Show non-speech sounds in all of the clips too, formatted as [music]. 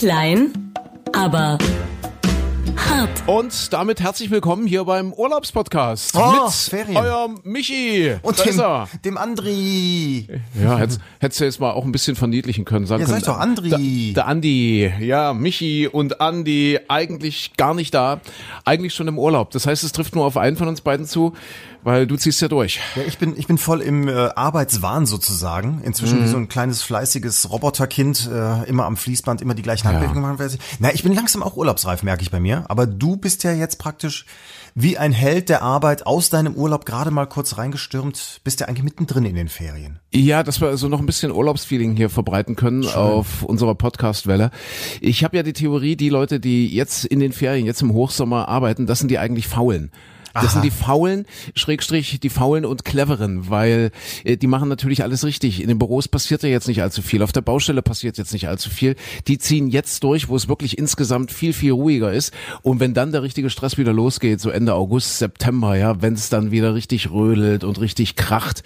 Klein, aber hart. Und damit herzlich willkommen hier beim Urlaubspodcast Oh, mit Ferien. eurem Michi. Und da dem, ist er. dem Andri. Ja, hättest, hättest du jetzt mal auch ein bisschen verniedlichen können. Sagen Ja, können, sag doch, Andri. Der, der Andi, ja, Michi und Andi eigentlich gar nicht da, eigentlich schon im Urlaub. Das heißt, es trifft nur auf einen von uns beiden zu, weil du ziehst ja durch. Ja, ich bin, ich bin voll im äh, Arbeitswahn sozusagen. Inzwischen wie so ein kleines, fleißiges Roboterkind, äh, immer am Fließband, immer die gleichen Handbewegungen machen. weiß ich. Na, ich bin langsam auch urlaubsreif, merke ich bei mir. Aber du bist ja jetzt praktisch wie ein Held der Arbeit aus deinem Urlaub gerade mal kurz reingestürmt. Bist ja eigentlich mittendrin in den Ferien. Ja, dass wir also noch ein bisschen Urlaubsfeeling hier verbreiten können auf unserer Podcastwelle. Ich habe ja die Theorie, die Leute, die jetzt in den Ferien, jetzt im Hochsommer arbeiten, das sind die eigentlich Faulen. Das sind die Faulen, Schrägstrich, die Faulen und Cleveren, weil äh, die machen natürlich alles richtig. In den Büros passiert ja jetzt nicht allzu viel, auf der Baustelle passiert jetzt nicht allzu viel. Die ziehen jetzt durch, wo es wirklich insgesamt viel, viel ruhiger ist. Und wenn dann der richtige Stress wieder losgeht, so Ende August, September, ja, wenn es dann wieder richtig rödelt und richtig kracht,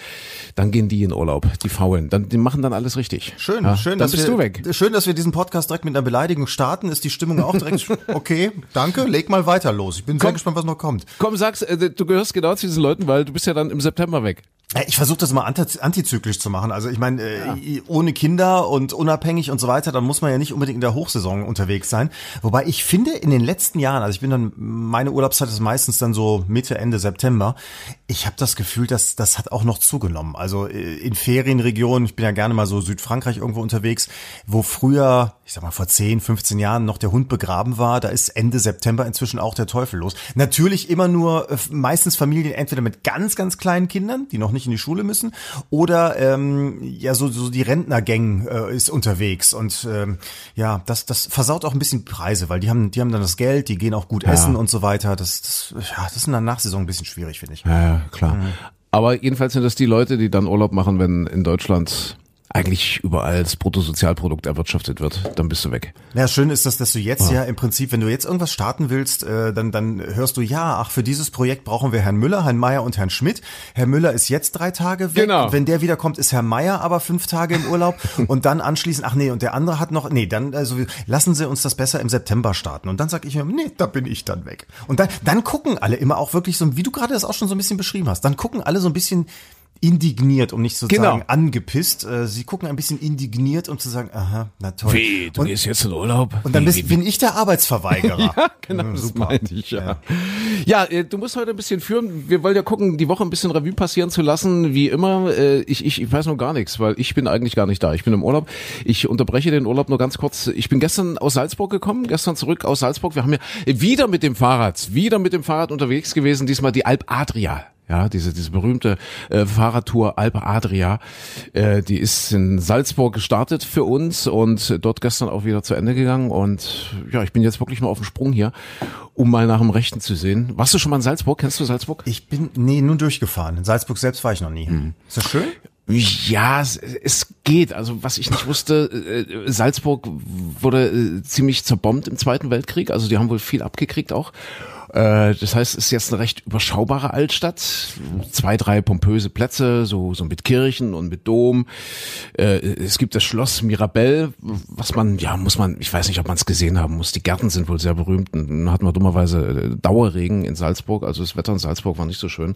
dann gehen die in Urlaub, die Faulen. Dann, die machen dann alles richtig. Schön, ja, schön, dann dass bist wir, du weg. Schön, dass wir diesen Podcast direkt mit einer Beleidigung starten. Ist die Stimmung auch direkt [laughs] okay? Danke, leg mal weiter los. Ich bin sehr Komm. gespannt, was noch kommt. Komm, sag's, äh, du gehörst genau zu diesen Leuten, weil du bist ja dann im September weg. Ja, Ich versuche das mal anti- antizyklisch zu machen. Also ich meine, äh, ohne Kinder und unabhängig und so weiter, dann muss man ja nicht unbedingt in der Hochsaison unterwegs sein. Wobei ich finde, in den letzten Jahren, also ich bin dann, meine Urlaubszeit ist meistens dann so Mitte, Ende September. Ich habe das Gefühl, dass das hat auch noch zugenommen. Also äh, in Ferienregionen, ich bin ja gerne mal so Südfrankreich irgendwo unterwegs, wo früher, ich sag mal vor 10, 15 Jahren noch der Hund begraben war, da ist Ende September inzwischen auch der Teufel los. Natürlich immer nur meistens Familien entweder mit ganz, ganz kleinen Kindern, die noch nicht in die Schule müssen, oder ähm, ja, so, so die Rentnergang äh, ist unterwegs. Und ähm, ja, das, das versaut auch ein bisschen Preise, weil die haben, die haben dann das Geld, die gehen auch gut essen und so weiter. Das, das, ja, das ist in der Nachsaison ein bisschen schwierig, finde ich. Ja, ja, klar. Aber jedenfalls sind das die Leute, die dann Urlaub machen, wenn in Deutschland eigentlich überall das Bruttosozialprodukt erwirtschaftet wird, dann bist du weg. Ja, schön ist das, dass du jetzt ja im Prinzip, wenn du jetzt irgendwas starten willst, äh, dann, dann hörst du, ja, ach, für dieses Projekt brauchen wir Herrn Müller, Herrn Meier und Herrn Schmidt. Herr Müller ist jetzt drei Tage weg. Genau. Wenn der wiederkommt, ist Herr Meier aber fünf Tage im Urlaub. [laughs] und dann anschließend, ach nee, und der andere hat noch, nee, dann, also lassen Sie uns das besser im September starten. Und dann sag ich mir, nee, da bin ich dann weg. Und dann, dann gucken alle immer auch wirklich so, wie du gerade das auch schon so ein bisschen beschrieben hast, dann gucken alle so ein bisschen indigniert, um nicht zu Genau. sagen angepisst. Äh, Sie gucken ein bisschen indigniert, um zu sagen, aha, na toll. Wie, du und, gehst jetzt in Urlaub? und dann Wie, bist, wie, bin ich der Arbeitsverweigerer. [laughs] Ja, genau, Ja, das super. meinte ich, ja. Ja, äh, du musst heute ein bisschen führen. Wir wollen ja gucken, die Woche ein bisschen Revue passieren zu lassen, wie immer. Äh, Ich, ich, ich weiß noch gar nichts, weil ich bin eigentlich gar nicht da. Ich bin im Urlaub. Ich unterbreche den Urlaub nur ganz kurz. Ich bin gestern aus Salzburg gekommen, gestern zurück aus Salzburg. Wir haben ja wieder mit dem Fahrrad, wieder mit dem Fahrrad unterwegs gewesen, diesmal die Alp Adria. Ja, diese, diese berühmte äh, Fahrradtour Alpe Adria, äh, die ist in Salzburg gestartet für uns und dort gestern auch wieder zu Ende gegangen. Und ja, ich bin jetzt wirklich mal auf dem Sprung hier, um mal nach dem Rechten zu sehen. Warst du schon mal in Salzburg? Kennst du Salzburg? Ich bin, nee, nur durchgefahren. In Salzburg selbst war ich noch nie. Hm. Ist das schön? Ja, es, es geht. Also was ich nicht wusste, äh, Salzburg wurde äh, ziemlich zerbombt im Zweiten Weltkrieg. Also die haben wohl viel abgekriegt auch. Äh, Das heißt, es ist jetzt eine recht überschaubare Altstadt. Zwei, drei pompöse Plätze, so, so mit Kirchen und mit Dom. Äh, Es gibt das Schloss Mirabell, was man, ja, muss man, ich weiß nicht, ob man es gesehen haben muss. Die Gärten sind wohl sehr berühmt. Und Dann hatten wir dummerweise äh, Dauerregen in Salzburg. Also das Wetter in Salzburg war nicht so schön.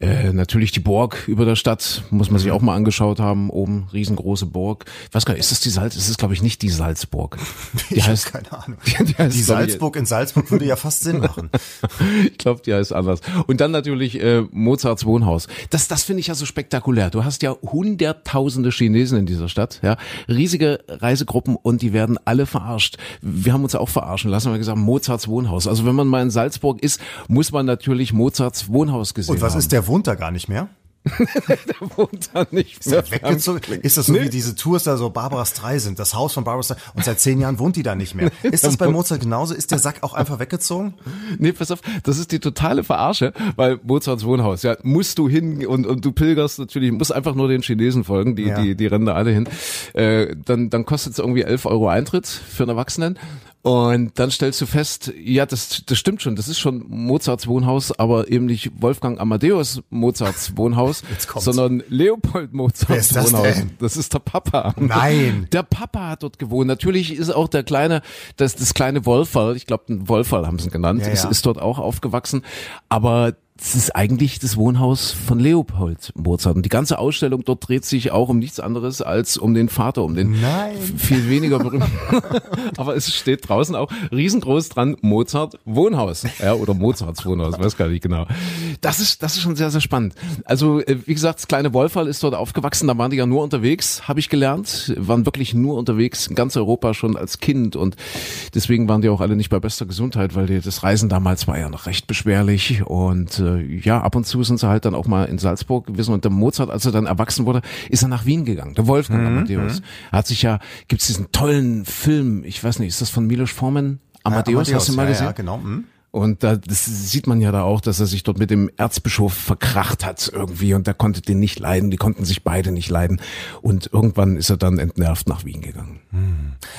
Äh, natürlich die Burg über der Stadt, muss man sich auch mal angeschaut haben. Oben, riesengroße Burg. Ich weiß gar nicht, ist das die Salz? Es ist, glaube ich, nicht die Salzburg. [laughs] Die Ich heißt, keine Ahnung. Die- [laughs] die heißt, Die Salzburg in Salzburg würde ja fast Sinn machen. [laughs] [laughs] ich glaube, die heißt anders. Und dann natürlich äh, Mozarts Wohnhaus. Das, das finde ich ja so spektakulär. Du hast ja hunderttausende Chinesen in dieser Stadt, ja, riesige Reisegruppen und die werden alle verarscht. Wir haben uns auch verarschen lassen, wir haben gesagt Mozarts Wohnhaus. Also wenn man mal in Salzburg ist, muss man natürlich Mozarts Wohnhaus gesehen Und was haben. ist, der wohnt da gar nicht mehr? [laughs] der wohnt da nicht mehr. Weggezogen? Ist das so wie diese Tours da so Barbara Streisand, das Haus von Barbara Streisand und seit zehn Jahren wohnt die da nicht mehr. [laughs] Ist das bei Mozart genauso? Ist der Sack auch einfach weggezogen? Nee, pass auf, das ist die totale Verarsche, weil Mozarts Wohnhaus, ja, musst du hin und, und du pilgerst natürlich, musst einfach nur den Chinesen folgen, die, Ja. die, die rennen da alle hin. Äh, dann, dann kostet es irgendwie 11 Euro Eintritt für einen Erwachsenen. Und dann stellst du fest, ja, das, das stimmt schon, das ist schon Mozarts Wohnhaus, aber eben nicht Wolfgang Amadeus Mozarts Wohnhaus, sondern Leopold Mozarts das Wohnhaus. Das ist der Papa. Nein. [laughs] Der Papa hat dort gewohnt. Natürlich ist auch der kleine, das, das kleine Wolferl, ich glaube, ein Wolferl haben sie ihn genannt, Ja, ist, ja. ist dort auch aufgewachsen. Aber es ist eigentlich das Wohnhaus von Leopold Mozart. Und die ganze Ausstellung dort dreht sich auch um nichts anderes als um den Vater, um den Nein. viel weniger berühmt. [laughs] Aber es steht draußen auch riesengroß dran Mozart Wohnhaus. Ja, oder Mozarts Wohnhaus, weiß gar nicht genau. Das ist, das ist schon sehr, sehr spannend. Also, äh, wie gesagt, das kleine Wolferl ist dort aufgewachsen. Da waren die ja nur unterwegs, habe ich gelernt. Waren wirklich nur unterwegs in ganz Europa schon als Kind. Und deswegen waren die auch alle nicht bei bester Gesundheit, weil das Reisen damals war ja noch recht beschwerlich. Und äh, ja, ab und zu sind sie halt dann auch mal in Salzburg gewesen. Und der Mozart, als er dann erwachsen wurde, ist er nach Wien gegangen. Der Wolfgang Amadeus. Er hat sich ja, gibt's diesen tollen Film, ich weiß nicht, ist das von Milos Forman? Amadeus, hast du mal ja, gesehen? Ja, genau. Hm. Und da, das sieht man ja da auch, dass er sich dort mit dem Erzbischof verkracht hat irgendwie und der konnte den nicht leiden, die konnten sich beide nicht leiden. Und irgendwann ist er dann entnervt nach Wien gegangen.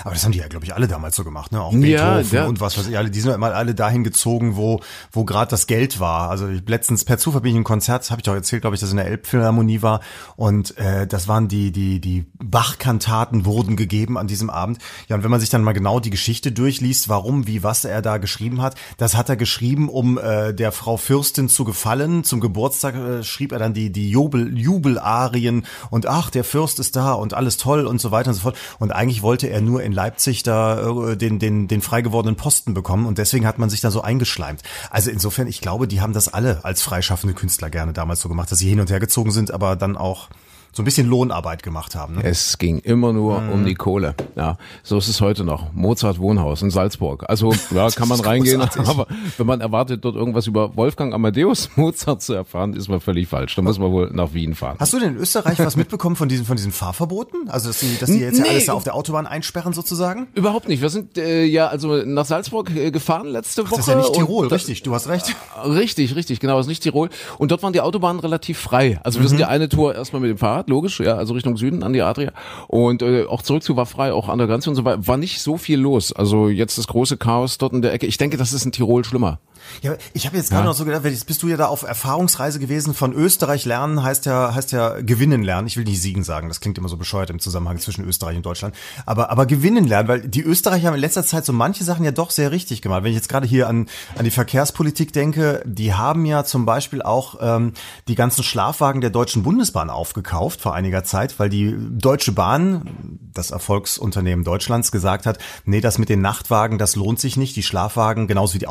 Aber das haben die ja, glaube ich, alle damals so gemacht, ne? Auch Beethoven ja. und was weiß ich, alle, die sind immer alle dahin gezogen, wo, wo gerade das Geld war. Also ich, letztens per Zufall bin ich in einem Konzert, habe ich doch erzählt, glaube ich, dass in der Elbphilharmonie war. Und äh, das waren die, die, die Bach-Kantaten wurden gegeben an diesem Abend. Ja, und wenn man sich dann mal genau die Geschichte durchliest, warum, wie, was er da geschrieben hat, das hat er geschrieben, um äh, der Frau Fürstin zu gefallen. Zum Geburtstag äh, schrieb er dann die, die Jubel, Jubelarien und ach, der Fürst ist da und alles toll und so weiter und so fort. Und eigentlich wollte er nur in Leipzig da äh, den, den, den frei gewordenen Posten bekommen und deswegen hat man sich da so eingeschleimt. Also insofern, ich glaube, die haben das alle als freischaffende Künstler gerne damals so gemacht, dass sie hin und her gezogen sind, aber dann auch so ein bisschen Lohnarbeit gemacht haben. Ne? Es ging immer nur Mhm. um die Kohle. Ja, so ist es heute noch. Mozart Wohnhaus in Salzburg. Also ja, [laughs] kann man reingehen, aber wenn man erwartet, dort irgendwas über Wolfgang Amadeus [laughs] Mozart zu erfahren, ist man völlig falsch. Da muss man wohl nach Wien fahren. Hast du denn in Österreich was mitbekommen von diesen, von diesen Fahrverboten? Also, dass die, dass die jetzt ja Nee. alles da auf der Autobahn einsperren sozusagen? Überhaupt nicht. Wir sind äh, ja also nach Salzburg äh, gefahren letzte Woche. Das ist ja nicht Tirol, da- richtig, du hast recht. Richtig, richtig, genau, ist nicht Tirol. Und dort waren die Autobahnen relativ frei. Also wir sind ja eine Tour erstmal mit dem Fahrrad, logisch, ja, also Richtung Süden an die Adria. Und äh, auch zurückzu war frei, auch an der Grenze und so weiter. War nicht so viel los. Also jetzt das große Chaos dort in der Ecke. Ich denke, das ist in Tirol schlimmer. Ja, ich habe jetzt gerade noch so gedacht, jetzt bist du ja da auf Erfahrungsreise gewesen. Von Österreich lernen heißt ja heißt ja gewinnen lernen. Ich will nicht siegen sagen, das klingt immer so bescheuert im Zusammenhang zwischen Österreich und Deutschland. Aber aber gewinnen lernen, weil die Österreicher haben in letzter Zeit so manche Sachen ja doch sehr richtig gemacht. Wenn ich jetzt gerade hier an an die Verkehrspolitik denke, die haben ja zum Beispiel auch ähm, die ganzen Schlafwagen der Deutschen Bundesbahn aufgekauft vor einiger Zeit, weil die Deutsche Bahn, das Erfolgsunternehmen Deutschlands, gesagt hat, nee, das mit den Nachtwagen, das lohnt sich nicht. Die Schlafwagen, genauso wie die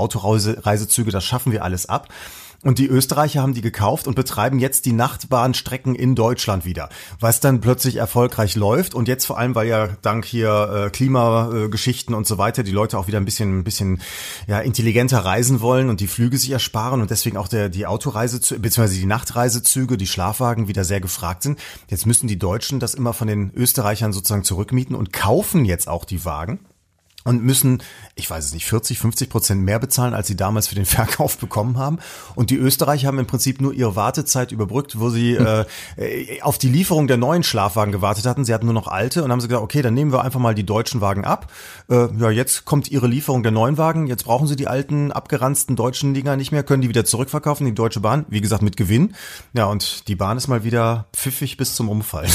Autoreisezüge, das schaffen wir alles ab. Und die Österreicher haben die gekauft und betreiben jetzt die Nachtbahnstrecken in Deutschland wieder, was dann plötzlich erfolgreich läuft und jetzt vor allem, weil ja dank hier äh, Klimageschichten und so weiter die Leute auch wieder ein bisschen, ein bisschen ja, intelligenter reisen wollen und die Flüge sich ersparen und deswegen auch der die Autoreise beziehungsweise die Nachtreisezüge, die Schlafwagen wieder sehr gefragt sind. Jetzt müssen die Deutschen das immer von den Österreichern sozusagen zurückmieten und kaufen jetzt auch die Wagen und müssen, ich weiß es nicht, 40, 50 Prozent mehr bezahlen, als sie damals für den [laughs] Verkauf bekommen haben. Und die Österreicher haben im Prinzip nur ihre Wartezeit überbrückt, wo sie [laughs] äh, auf die Lieferung der neuen Schlafwagen gewartet hatten. Sie hatten nur noch alte und haben sie gesagt, okay, dann nehmen wir einfach mal die deutschen Wagen ab. Äh, ja, jetzt kommt ihre Lieferung der neuen Wagen. Jetzt brauchen sie die alten, abgeranzten deutschen Dinger nicht mehr, können die wieder zurückverkaufen, die Deutsche Bahn. Wie gesagt, mit Gewinn. Ja, und die Bahn ist mal wieder pfiffig bis zum Umfall.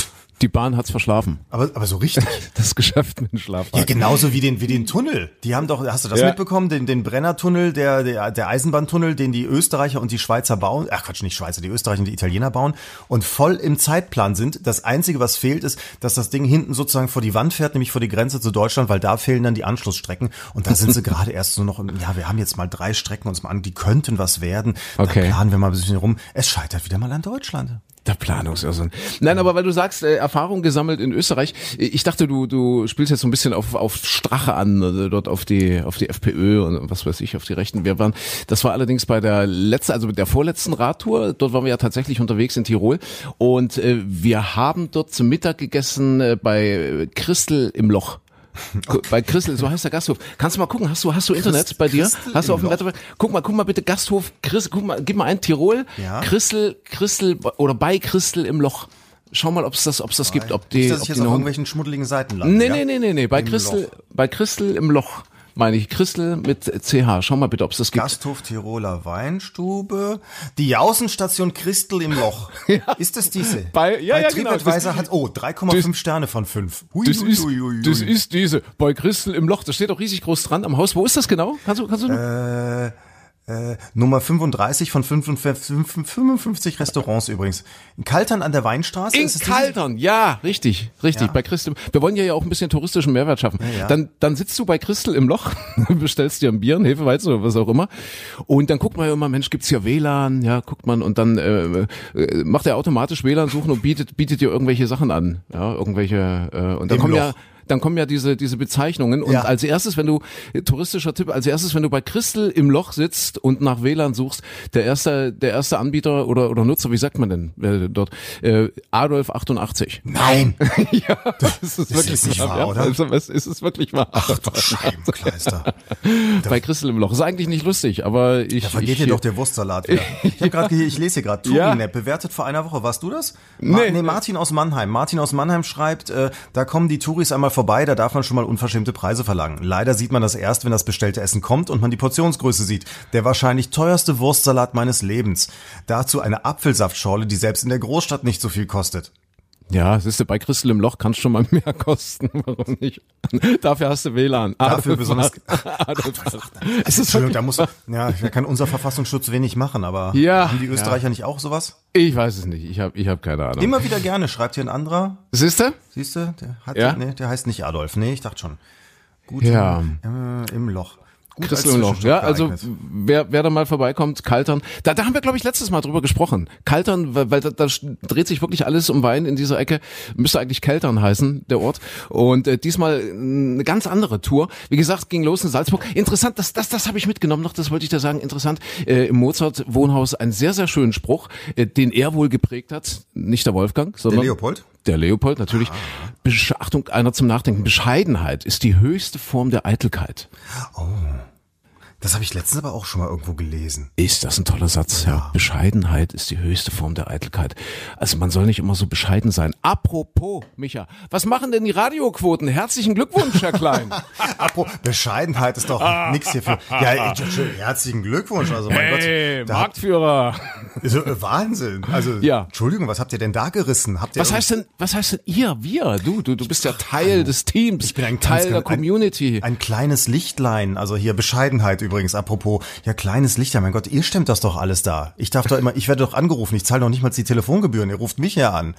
Die Bahn hat's verschlafen. Aber, aber so richtig. [laughs] Das Geschäft mit dem Schlafwagen. Ja, genauso wie den, wie den Tunnel. Die haben doch, hast du das Ja. mitbekommen? Den, den Brennertunnel, der, der, der Eisenbahntunnel, den die Österreicher und die Schweizer bauen. Ach Quatsch, nicht Schweizer, die Österreicher und die Italiener bauen und voll im Zeitplan sind. Das Einzige, was fehlt, ist, dass das Ding hinten sozusagen vor die Wand fährt, nämlich vor die Grenze zu Deutschland, weil da fehlen dann die Anschlussstrecken. Und da sind sie [laughs] gerade erst so noch, im- ja, wir haben jetzt mal drei Strecken uns mal an, die könnten was werden. Okay. Da planen wir mal ein bisschen rum. Es scheitert wieder mal an Deutschland. Der Planungsirrsinn. Nein, aber weil du sagst, äh, Erfahrung gesammelt in Österreich. äh, Ich dachte, du, du spielst jetzt so ein bisschen auf, auf Strache an, äh, dort auf die, auf die FPÖ und was weiß ich, auf die Rechten. Wir waren, das war allerdings bei der letzten, also mit der vorletzten Radtour. Dort waren wir ja tatsächlich unterwegs in Tirol und äh, wir haben dort zum Mittag gegessen äh, bei Christel im Loch. Bei Christel, so heißt der Gasthof. Kannst du mal gucken, hast du, hast du Internet bei dir? Christel Hast du auf dem? Wetter? Guck mal, guck mal bitte Gasthof, Chris, guck mal, gib mal ein Tirol, Ja. Christel, Christel oder bei Christel im Loch. Schau mal, ob es das, ob es das gibt, ob die, Nicht, dass ob ich jetzt auf noch- irgendwelchen schmuddeligen Seiten lande. Nee, ja? nee, nee, nee, nee, bei Im Christel, Loch. bei Christel im Loch. Meine ich. Christel mit CH. Schau mal bitte, ob es das gibt. Gasthof Tiroler Weinstube. Die Außenstation Christel im Loch. [laughs] Ist das diese? Bei- ja, ja, genau. TripAdvisor Das- hat, oh, 3,5 Sterne von 5. Hui, Das hui, ist, hui, das ist diese bei Christel im Loch. Das steht auch riesig groß dran am Haus. Wo ist das genau? Kannst du, kannst du? Äh, äh, Nummer 35 von 55, 55 Restaurants übrigens. In Kaltern an der Weinstraße. in ist es diese? Kaltern, ja, richtig, richtig. Ja. Bei Christel. Wir wollen ja auch ein bisschen touristischen Mehrwert schaffen. ja. Dann, dann sitzt du bei Christel im Loch, [laughs] bestellst dir ein Bier, ein Hefeweizen oder was auch immer. Und dann guckt man ja immer, Mensch, gibt's hier WLAN? Ja, guckt man und dann äh, äh, macht er automatisch WLAN suchen und bietet, bietet dir irgendwelche Sachen an. Ja, irgendwelche, äh, und dann Im kommen ja Loch. Dann kommen ja diese, diese Bezeichnungen. Und Ja. als erstes, wenn du, touristischer Tipp, als erstes, wenn du bei Christel im Loch sitzt und nach WLAN suchst, der erste, der erste Anbieter oder, oder Nutzer, wie sagt man denn äh, dort? Äh, Adolf 88. Nein. [laughs] ja, das ist wirklich ist nicht wahr, ja. oder? Also, es ist es wirklich wahr. Ach du Scheibenkleister. [laughs] bei Christel im Loch. Ist eigentlich nicht lustig, aber ich. Da vergeht dir doch der Wurstsalat wieder. [laughs] Ich, hab grad, ich lese hier gerade, Ja. Turinep, bewertet vor einer Woche. Warst du das? Ma Nee. nee, Martin aus Mannheim. Martin aus Mannheim schreibt, äh, da kommen die Touris einmal vorbei, da darf man schon mal unverschämte Preise verlangen. Leider sieht man das erst, wenn das bestellte Essen kommt und man die Portionsgröße sieht. Der wahrscheinlich teuerste Wurstsalat meines Lebens. Dazu eine Apfelsaftschorle, die selbst in der Großstadt nicht so viel kostet. Ja, siehst du, bei Christel im Loch kann schon mal [laughs] mehr kosten. Warum nicht? Dafür hast du WLAN. Dafür besonders- Adolf. [laughs] Es ist Entschuldigung, da muss, ja, da kann unser Verfassungsschutz wenig machen, aber Ja. haben die Österreicher nicht auch sowas? ich weiß es nicht. Ich habe ich hab keine Ahnung. Immer wieder gerne, schreibt hier ein anderer. Siehst du? Siehst du, der hat, Ja. nee, der heißt nicht Adolf. Nee, ich dachte schon. Gut Ja. äh, im Loch. Gut Christel als im Loch. Ja, also wer, wer da mal vorbeikommt, Kaltern. Da, da haben wir, glaube ich, letztes Mal drüber gesprochen. Kaltern, weil, weil da, da dreht sich wirklich alles um Wein in dieser Ecke. Müsste eigentlich Keltern heißen, der Ort. Und äh, diesmal eine ganz andere Tour. Wie gesagt, ging los in Salzburg. Interessant, das, das, das habe ich mitgenommen noch, das wollte ich da sagen. Interessant, äh, im Mozart-Wohnhaus einen sehr, sehr schönen Spruch, äh, den er wohl geprägt hat. Nicht der Wolfgang, Der sondern Leopold? Der Leopold natürlich. Besch Achtung, einer zum Nachdenken. Bescheidenheit ist die höchste Form der Eitelkeit. Das habe ich letztens aber auch schon mal irgendwo gelesen. Ist das ein toller Satz, ja. Bescheidenheit ist die höchste Form der Eitelkeit. Also man soll nicht immer so bescheiden sein. Apropos, Micha, was machen denn die Radioquoten? Herzlichen Glückwunsch, Herr Klein. [laughs] Apro Bescheidenheit ist doch nix hierfür. Ja, herzlichen Glückwunsch. Also mein Hey, Gott, Marktführer. so, äh, Wahnsinn. Also Ja. Entschuldigung, was habt ihr denn da gerissen? Habt ihr Was heißt denn, was heißt denn ihr, wir? Du, du, du bist ja Teil des Teams, Ich bin ein Teil ganz, der ganz- ein- Community. Ein kleines Lichtlein, also hier Bescheidenheit übrigens, apropos, ja, kleines Lichtlein, mein Gott, ihr stemmt das doch alles da. Ich darf doch immer, ich werde doch angerufen, ich zahle doch nicht mal die Telefongebühren, ihr ruft mich ja an.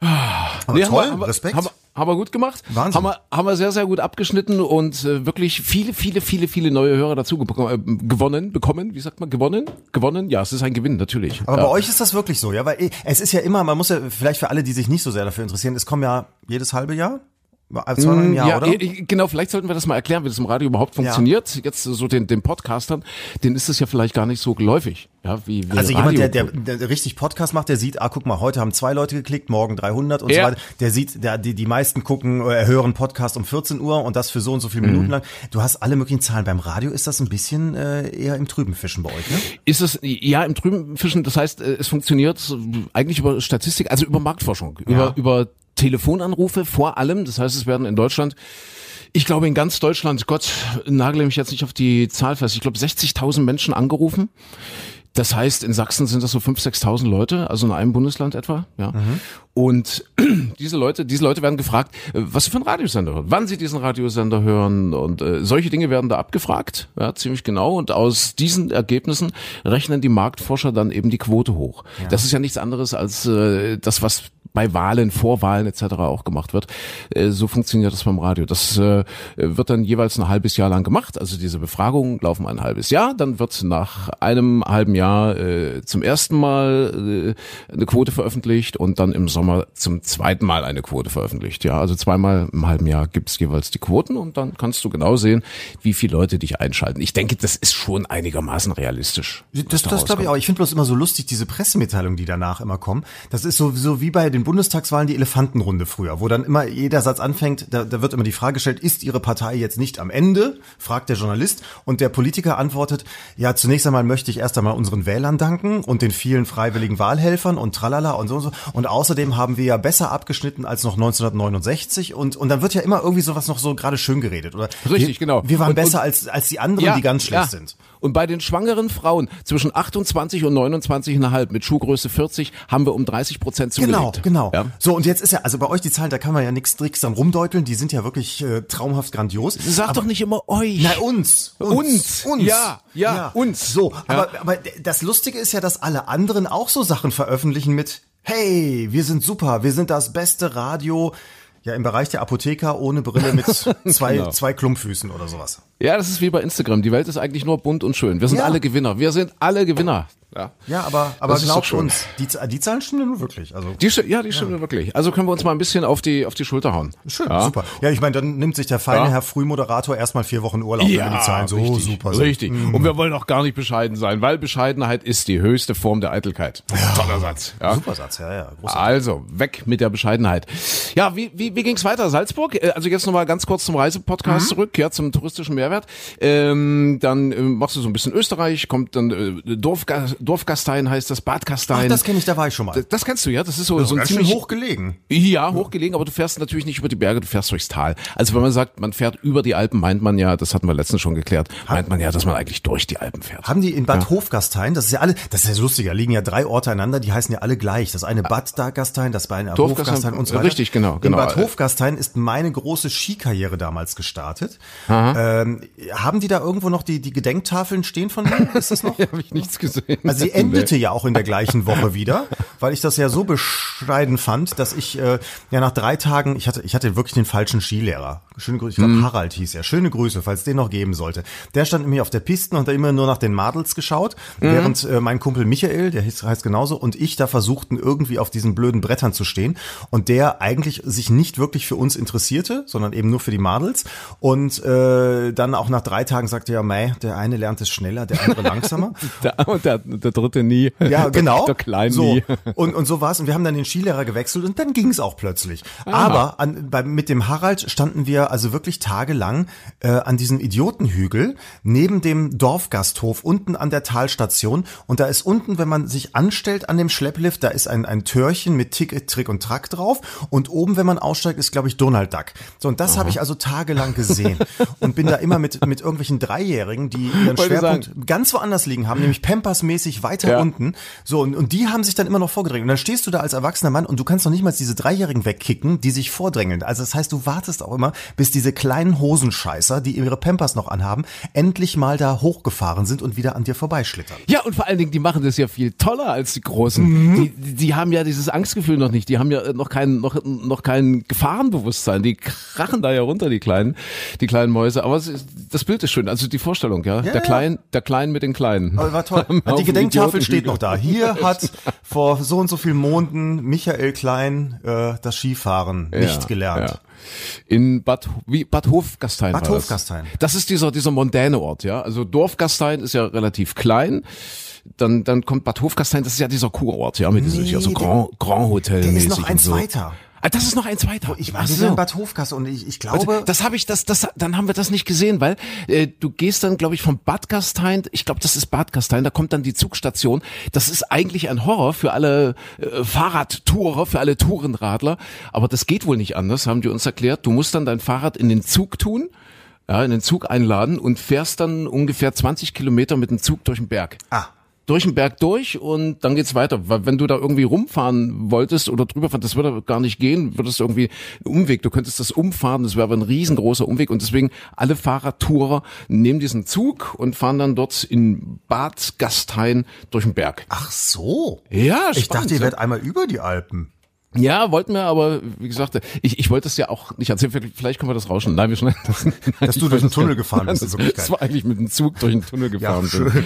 Aber Nee, toll, haben wir- Respekt. Haben, wir- haben wir gut gemacht. Wahnsinn. Haben wir, haben wir sehr, sehr gut abgeschnitten und äh, wirklich viele, viele, viele, viele neue Hörer dazu äh, gewonnen, bekommen. Wie sagt man, gewonnen? Gewonnen? Ja, es ist ein Gewinn, natürlich. Aber ja. bei euch ist das wirklich so, ja, weil eh, es ist ja immer, man muss ja, vielleicht für alle, die sich nicht so sehr dafür interessieren, es kommen ja jedes halbe Jahr, zweimal im Jahr, ja, oder? genau, vielleicht sollten wir das mal erklären, wie das im Radio überhaupt funktioniert. Jetzt so den, den Podcastern, denen ist es ja vielleicht gar nicht so geläufig, ja, wie, wie Also jemand, Radio. der, der, der richtig Podcast macht, der sieht, ah, guck mal, heute haben zwei Leute geklickt, morgen 300 und Ja. so weiter. Der sieht, der, die, die meisten gucken, äh, hören Podcast um 14 Uhr und das für so und so viele Minuten Mhm. lang. Du hast alle möglichen Zahlen. Beim Radio ist das ein bisschen äh, eher im Trüben fischen bei euch, ne? Ist es, ja, im Trüben fischen, das heißt, äh, es funktioniert eigentlich über Statistik, also über Marktforschung, über, über Telefonanrufe vor allem. Das heißt, es werden in Deutschland, ich glaube in ganz Deutschland, Gott, nagle mich jetzt nicht auf die Zahl fest, ich glaube 60.000 Menschen angerufen. Das heißt, in Sachsen sind das so 5.000, 6.000 Leute, also in einem Bundesland etwa, ja. Und [clears throat] diese Leute, diese Leute werden gefragt, äh, was sie für einen Radiosender hören, wann sie diesen Radiosender hören und äh, solche Dinge werden da abgefragt, ja, ziemlich genau. Und aus diesen Ergebnissen rechnen die Marktforscher dann eben die Quote hoch. Das ist ja nichts anderes als äh, das, was bei Wahlen, Vorwahlen etc. auch gemacht wird. Äh, so funktioniert das beim Radio. Das äh, wird dann jeweils ein halbes Jahr lang gemacht. Also diese Befragungen laufen ein halbes Jahr. Dann wird nach einem halben Jahr äh, zum ersten Mal eine Quote veröffentlicht und dann im Sommer zum zweiten Mal eine Quote veröffentlicht. Ja, also zweimal im halben Jahr gibt es jeweils die Quoten und dann kannst du genau sehen, wie viele Leute dich einschalten. Ich denke, das ist schon einigermaßen realistisch. Das, da das glaube ich auch. Ich finde bloß immer so lustig, diese Pressemitteilungen, die danach immer kommen. Das ist so, so wie bei den den Bundestagswahlen die Elefantenrunde früher, wo dann immer jeder Satz anfängt, da, da wird immer die Frage gestellt, ist Ihre Partei jetzt nicht am Ende? fragt der Journalist und der Politiker antwortet, ja, zunächst einmal möchte ich erst einmal unseren Wählern danken und den vielen freiwilligen Wahlhelfern und tralala und so und so. Und außerdem haben wir ja besser abgeschnitten als noch 1969 und, und dann wird ja immer irgendwie sowas noch so gerade schön geredet, oder? Richtig, wir, genau. Wir waren Und- besser und- als, als die anderen, die ganz schlecht sind. Und bei den schwangeren Frauen zwischen 28 und 29,5 mit Schuhgröße 40 haben wir um 30 Prozent zugelegt. Genau, genau. Ja. So, und jetzt ist ja, also bei euch die Zahlen, da kann man ja nichts Tricks dran rumdeuteln, die sind ja wirklich äh, traumhaft grandios. Sag doch nicht immer euch. Na, uns. Uns. Ja, ja, uns. So, Ja. aber, aber das Lustige ist ja, dass alle anderen auch so Sachen veröffentlichen mit, hey, wir sind super, wir sind das beste Radio, ja, im Bereich der Apotheker ohne Brille mit [laughs] zwei, Genau. zwei Klumpfüßen oder sowas. Ja, das ist wie bei Instagram. Die Welt ist eigentlich nur bunt und schön. Wir sind Ja. alle Gewinner. Wir sind alle Gewinner. Ja. Ja, aber, aber Das glaubt uns, die, die Zahlen stimmen ja nur wirklich. Also Die, ja, die stimmen wirklich. Also können wir uns mal ein bisschen auf die, auf die Schulter hauen. schön, ja. super. Ja, ich meine, dann nimmt sich der feine Ja. Herr Frühmoderator erstmal vier Wochen Urlaub, wenn die Zahlen so richtig, super sind. Mhm. Richtig. Und wir wollen auch gar nicht bescheiden sein, weil Bescheidenheit ist die höchste Form der Eitelkeit. Toller Satz. Ja. Super Satz, ja, ja. Großartig. Also, weg mit der Bescheidenheit. Ja, wie, wie, wie ging's weiter? Salzburg? Äh, Also jetzt nochmal ganz kurz zum Reisepodcast Mhm. zurück, ja, zum touristischen Mehrwert. Ähm, dann äh, machst du so ein bisschen Österreich, kommt dann äh, Dorfga Dorfgastein heißt das, Bad Ach, Gastein. das kenne ich, da war ich schon mal. das, das kennst du, ja? Das ist so, so ein ziemlich hoch gelegen. ja, hochgelegen, aber du fährst natürlich nicht über die Berge, du fährst durchs Tal. Also wenn man sagt, man fährt über die Alpen, meint man ja, das hatten wir letztens schon geklärt, meint man ja, dass man eigentlich durch die Alpen fährt. Haben die in Bad Hofgastein, das ist ja alle, das ist ja lustig, da liegen ja drei Orte einander, die heißen ja alle gleich. Das eine Bad Gastein, das eine Hofgastein und so weiter. richtig, genau, genau. In Bad Hofgastein ist meine große Skikarriere damals gestartet. Ähm, haben die da irgendwo noch die, die Gedenktafeln stehen von mir? Ist das noch? [laughs] Habe ich nichts gesehen. Also sie endete ja auch in der gleichen Woche wieder, weil ich das ja so bescheiden fand, dass ich äh, ja nach drei Tagen, ich hatte, ich hatte wirklich den falschen Skilehrer. Schöne Grüße, ich glaube Harald hieß er. Schöne Grüße, falls es den noch geben sollte. Der stand nämlich auf der Piste und hat immer nur nach den Madels geschaut, während äh, mein Kumpel Michael, der hieß, heißt genauso, und ich da versuchten irgendwie auf diesen blöden Brettern zu stehen und der eigentlich sich nicht wirklich für uns interessierte, sondern eben nur für die Madels und äh, dann auch nach drei Tagen sagte er, mei, der eine lernt es schneller, der andere langsamer. [laughs] Der, und der, der dritte nie. Ja, Der- genau. Der Klein so. nie. Und, und so war's. Und wir haben dann den Skilehrer gewechselt und dann ging's auch plötzlich. Aber an, bei, mit dem Harald standen wir also wirklich tagelang äh, an diesem Idiotenhügel neben dem Dorfgasthof unten an der Talstation. Und da ist unten, wenn man sich anstellt an dem Schlepplift, da ist ein, ein Türchen mit Ticket, Trick und Track drauf. Und oben, wenn man aussteigt, ist, glaube ich, Donald Duck. So, und das habe ich also tagelang gesehen. und bin da immer [laughs] mit, mit irgendwelchen Dreijährigen, die ihren Wollte Schwerpunkt ganz woanders liegen haben, nämlich Pampers-mäßig weiter Ja. unten. So, und, und die haben sich dann immer noch vorgedrängt. Und dann stehst du da als erwachsener Mann und du kannst noch nicht mal diese Dreijährigen wegkicken, die sich vordrängeln. Also das heißt, du wartest auch immer, bis diese kleinen Hosenscheißer, die ihre Pampers noch anhaben, endlich mal da hochgefahren sind und wieder an dir vorbeischlittern. Ja, und vor allen Dingen, die machen das ja viel toller als die Großen. Mhm. Die, die, die haben ja dieses Angstgefühl noch nicht. Die haben ja noch kein, noch, noch kein Gefahrenbewusstsein. Die krachen da ja runter, die kleinen, die kleinen Mäuse. Aber es ist, das Bild ist schön. Also die Vorstellung, ja. der ja. Klein, der Klein mit den Kleinen. Aber war toll. [laughs] Die Gedenktafel steht noch da. Hier [laughs] hat vor so und so vielen Monaten Michael Klein äh, das Skifahren nicht Ja, gelernt. ja. In Bad, wie, Bad Hofgastein. Bad war das. Hofgastein. Das ist dieser, dieser mondäne Ort, ja. Also Dorfgastein ist ja relativ klein. Dann, dann kommt Bad Hofgastein, das ist ja dieser Kurort, ja, mit diesem, Nee, ja, so der- Grand, Grand Hotel Der ist mäßig noch ein und so. zweiter. Ah, das ist noch ein zweiter. Ich wir so. in Bad Hofgasse und ich, ich glaube, Warte, das habe ich, das, das, dann haben wir das nicht gesehen, weil äh, du gehst dann, glaube ich, vom Bad Gastein, ich glaube, das ist Bad Gastein, da kommt dann die Zugstation. Das ist eigentlich ein Horror für alle äh, Fahrradtourer, für alle Tourenradler, aber das geht wohl nicht anders, haben die uns erklärt. Du musst dann dein Fahrrad in den Zug tun, ja, in den Zug einladen und fährst dann ungefähr 20 Kilometer mit dem Zug durch den Berg ah, durch den Berg durch und dann geht's weiter. Weil wenn du da irgendwie rumfahren wolltest oder drüber fahren, das würde gar nicht gehen, würdest du irgendwie einen Umweg, du könntest das umfahren, das wäre aber ein riesengroßer Umweg und deswegen alle Fahrradtourer nehmen diesen Zug und fahren dann dort in Bad Gastein durch den Berg. ach so. Ja, Ich dachte, ihr ja. werdet einmal über die Alpen. Ja, wollten wir, aber wie gesagt, ich, ich wollte es ja auch nicht erzählen. Vielleicht können wir das rauschen. Nein, wir schneiden das. Dass du [laughs] durch den Tunnel gefahren bist, [laughs] Das, das war eigentlich mit dem Zug durch den Tunnel gefahren. schön. bin.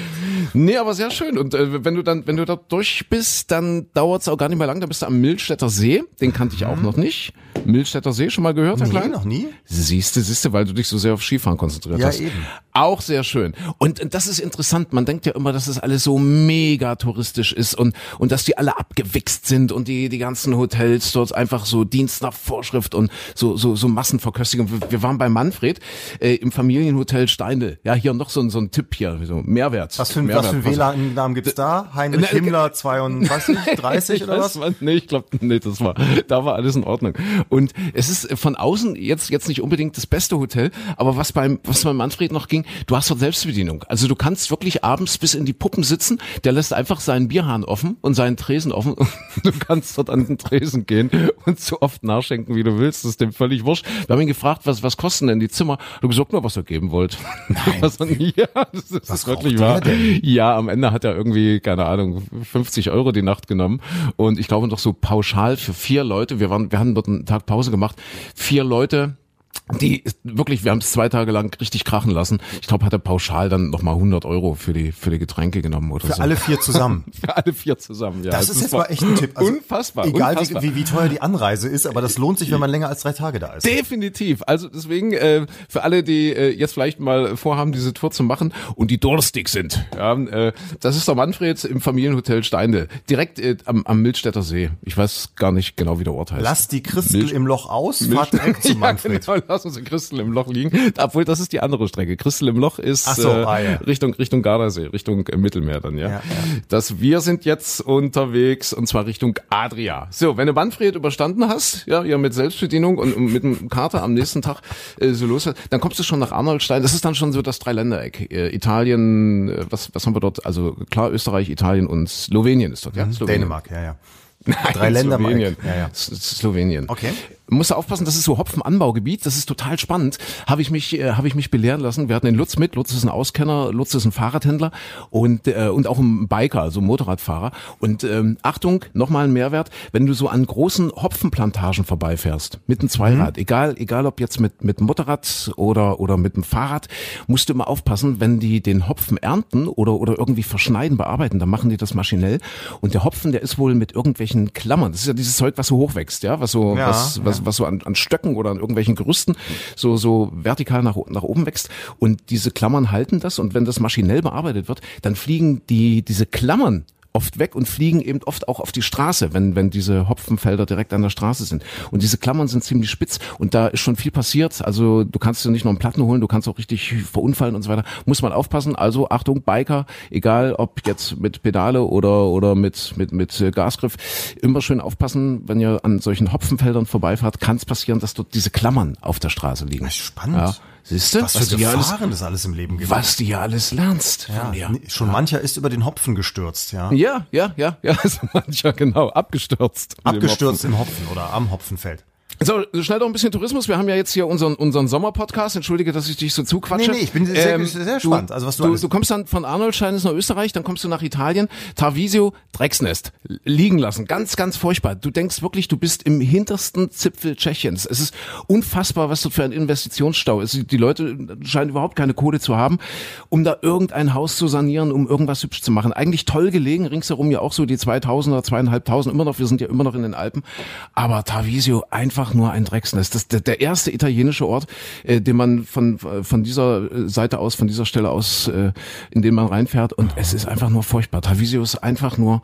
Nee, aber sehr schön. Und äh, wenn du dann, wenn du da durch bist, dann dauert's auch gar nicht mehr lang. Da bist du am Milstädter See. Den kannte ich auch noch nicht. Milstädter See schon mal gehört, Herr Mhm. Nee, Klein? noch nie. Siehste, siehste, weil du dich so sehr auf Skifahren konzentriert Ja, hast. eben. Auch sehr schön. Und und das ist interessant. Man denkt ja immer, dass das alles so mega touristisch ist und, und dass die alle abgewichst sind und die, die ganzen Hotels dort einfach so Dienst nach Vorschrift und so, so, so Massenverköstigung. Wir, wir waren bei Manfred äh, im Familienhotel Steindl. Ja, hier noch so ein, so ein Tipp hier, so Mehrwert. Was für, ein- was für ein WLAN-Namen gibt's da? Heinrich Ne, Himmler 32, 30 Ich oder was? mal- Nee, ich glaube, nee, das war, da war alles in Ordnung. Und es ist von außen jetzt, jetzt nicht unbedingt das beste Hotel, aber was beim, was beim Manfred noch ging, du hast dort Selbstbedienung. Also du kannst wirklich abends bis in die Puppen sitzen, der lässt einfach seinen Bierhahn offen und seinen Tresen offen und [laughs] du kannst dort an den Tresen gehen und so oft nachschenken, wie du willst. Das ist dem völlig wurscht. Wir haben ihn gefragt, was, was kosten denn die Zimmer? Du gesagt nur, was er geben wollt. Nein. [laughs] [laughs] ja, das ist Was wirklich wahr. denn? Ja, am Ende hat er irgendwie, keine Ahnung, 50 Euro die Nacht genommen. Und ich glaube noch so pauschal für vier Leute, wir waren, wir hatten dort einen Tag Pause gemacht, vier Leute, die wirklich, wir haben es zwei Tage lang richtig krachen lassen. Ich glaube, hat er pauschal dann nochmal 100 Euro für die, für die Getränke genommen oder Für so. alle vier zusammen. [laughs] für alle vier zusammen, ja. Das Also ist jetzt mal echt ein Tipp. Also, unfassbar. Egal unfassbar. Wie, wie, teuer die Anreise ist, aber das lohnt sich, wenn man länger als drei Tage da ist. Definitiv. Also deswegen äh, für alle, die äh, jetzt vielleicht mal vorhaben, diese Tour zu machen und die durstig sind. Ja, äh, das ist der Manfred im Familienhotel Steinde, direkt äh, am, am Milstädter See. Ich weiß gar nicht genau, wie der Ort heißt. Lass die Christel Milch- im Loch aus, fahrt direkt zu [laughs] Manfred. Ja, genau, [laughs] lass uns in Christel im Loch liegen. Obwohl, das ist die andere Strecke. Christel im Loch ist so, äh, ah, ja. Richtung, Richtung Gardasee, Richtung äh, Mittelmeer dann, ja. Ja, ja. Das, wir sind jetzt unterwegs und zwar Richtung Adria. So, wenn du Manfred überstanden hast, ja, ja, mit Selbstbedienung und, und mit dem Kater am nächsten Tag äh, so los, dann kommst du schon nach Arnoldstein. Das ist dann schon so das Dreiländereck. Äh, Italien, äh, was, was haben wir dort? Also klar, Österreich, Italien und Slowenien ist dort, ja? Slowenien. Dänemark, ja, ja. [laughs] Nein, Drei Länder Slowenien. Ja, ja. Slowenien. Okay. Musst du aufpassen, das ist so Hopfenanbaugebiet, das ist total spannend. Habe ich mich äh, habe ich mich belehren lassen. Wir hatten den Lutz mit, Lutz ist ein Auskenner, Lutz ist ein Fahrradhändler und äh, und auch ein Biker, also Motorradfahrer. Und ähm, Achtung, nochmal ein Mehrwert, wenn du so an großen Hopfenplantagen vorbeifährst mit einem Zweirad, egal egal ob jetzt mit mit Motorrad oder oder mit dem Fahrrad, musst du immer aufpassen, wenn die den Hopfen ernten oder oder irgendwie verschneiden, bearbeiten, dann machen die das maschinell. Und der Hopfen, der ist wohl mit irgendwelchen Klammern. Das ist ja dieses Zeug, was so hochwächst, ja, was so Ja, was, was, was so an, an Stöcken oder an irgendwelchen Gerüsten so, so vertikal nach, nach oben wächst. Und diese Klammern halten das. Und wenn das maschinell bearbeitet wird, dann fliegen die, diese Klammern oft weg und fliegen eben oft auch auf die Straße, wenn, wenn diese Hopfenfelder direkt an der Straße sind. Und diese Klammern sind ziemlich spitz und da ist schon viel passiert. Also du kannst dir nicht nur einen Platten holen, du kannst auch richtig verunfallen und so weiter. Muss man aufpassen. Also Achtung, Biker, egal ob jetzt mit Pedale oder, oder mit, mit, mit Gasgriff, immer schön aufpassen, wenn ihr an solchen Hopfenfeldern vorbeifahrt, kann es passieren, dass dort diese Klammern auf der Straße liegen. Spannend. Ja. Siehst du, Was für du hier alles, Gefahren das alles im Leben gibt. was du hier alles lernst Ja, von dir. nee, schon mancher ist über den Hopfen gestürzt, ja. Ja, ja, ja, ja, [laughs] also mancher genau, abgestürzt. Abgestürzt im Hopfen oder am Hopfenfeld. So, schnell doch ein bisschen Tourismus. Wir haben ja jetzt hier unseren, unseren Sommerpodcast. Entschuldige, dass ich dich so zuquatsche. Nee, nee, ich bin sehr- sehr gespannt. Du, Also, was du du, du kommst dann von Arnoldstein ist nach Österreich, dann kommst du nach Italien. Tarvisio, Drecksnest. Liegen lassen. Ganz, ganz furchtbar. Du denkst wirklich, du bist im hintersten Zipfel Tschechiens. Es ist unfassbar, was dort für ein Investitionsstau ist. Die Leute scheinen überhaupt keine Kohle zu haben, um da irgendein Haus zu sanieren, um irgendwas hübsch zu machen. Eigentlich toll gelegen, ringsherum ja auch so die 2000 oder zweieinhalbtausend, immer noch, wir sind ja immer noch in den Alpen. Aber Tarvisio einfach nur ein Drecksnest. Das ist der, erste italienische Ort, äh, den man von, von dieser äh, Seite aus, von dieser Stelle aus, äh, in den man reinfährt. Und es ist einfach nur furchtbar. Tarvisio ist einfach nur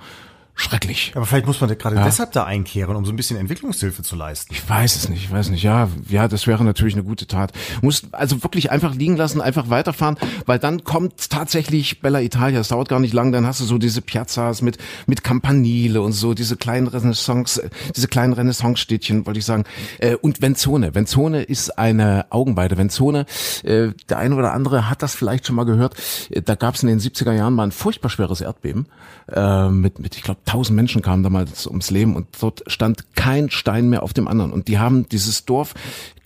schrecklich. Aber vielleicht muss man gerade deshalb da einkehren, um so ein bisschen Entwicklungshilfe zu leisten. Ich weiß es nicht, ich weiß nicht. Ja, ja, das wäre natürlich eine gute Tat. Muss also wirklich einfach liegen lassen, einfach weiterfahren, weil dann kommt tatsächlich Bella Italia. Es dauert gar nicht lang, dann hast du so diese Piazzas mit mit Campanile und so diese kleinen Renaissance, diese kleinen Renaissance-Städtchen, wollte ich sagen. Äh, und Venzone. Venzone ist eine Augenweide. Venzone, äh, der eine oder andere hat das vielleicht schon mal gehört. Äh, Da gab es in den 70er Jahren mal ein furchtbar schweres Erdbeben mit mit ich glaube 1000 Menschen kamen damals ums Leben und dort stand kein Stein mehr auf dem anderen. Und die haben dieses Dorf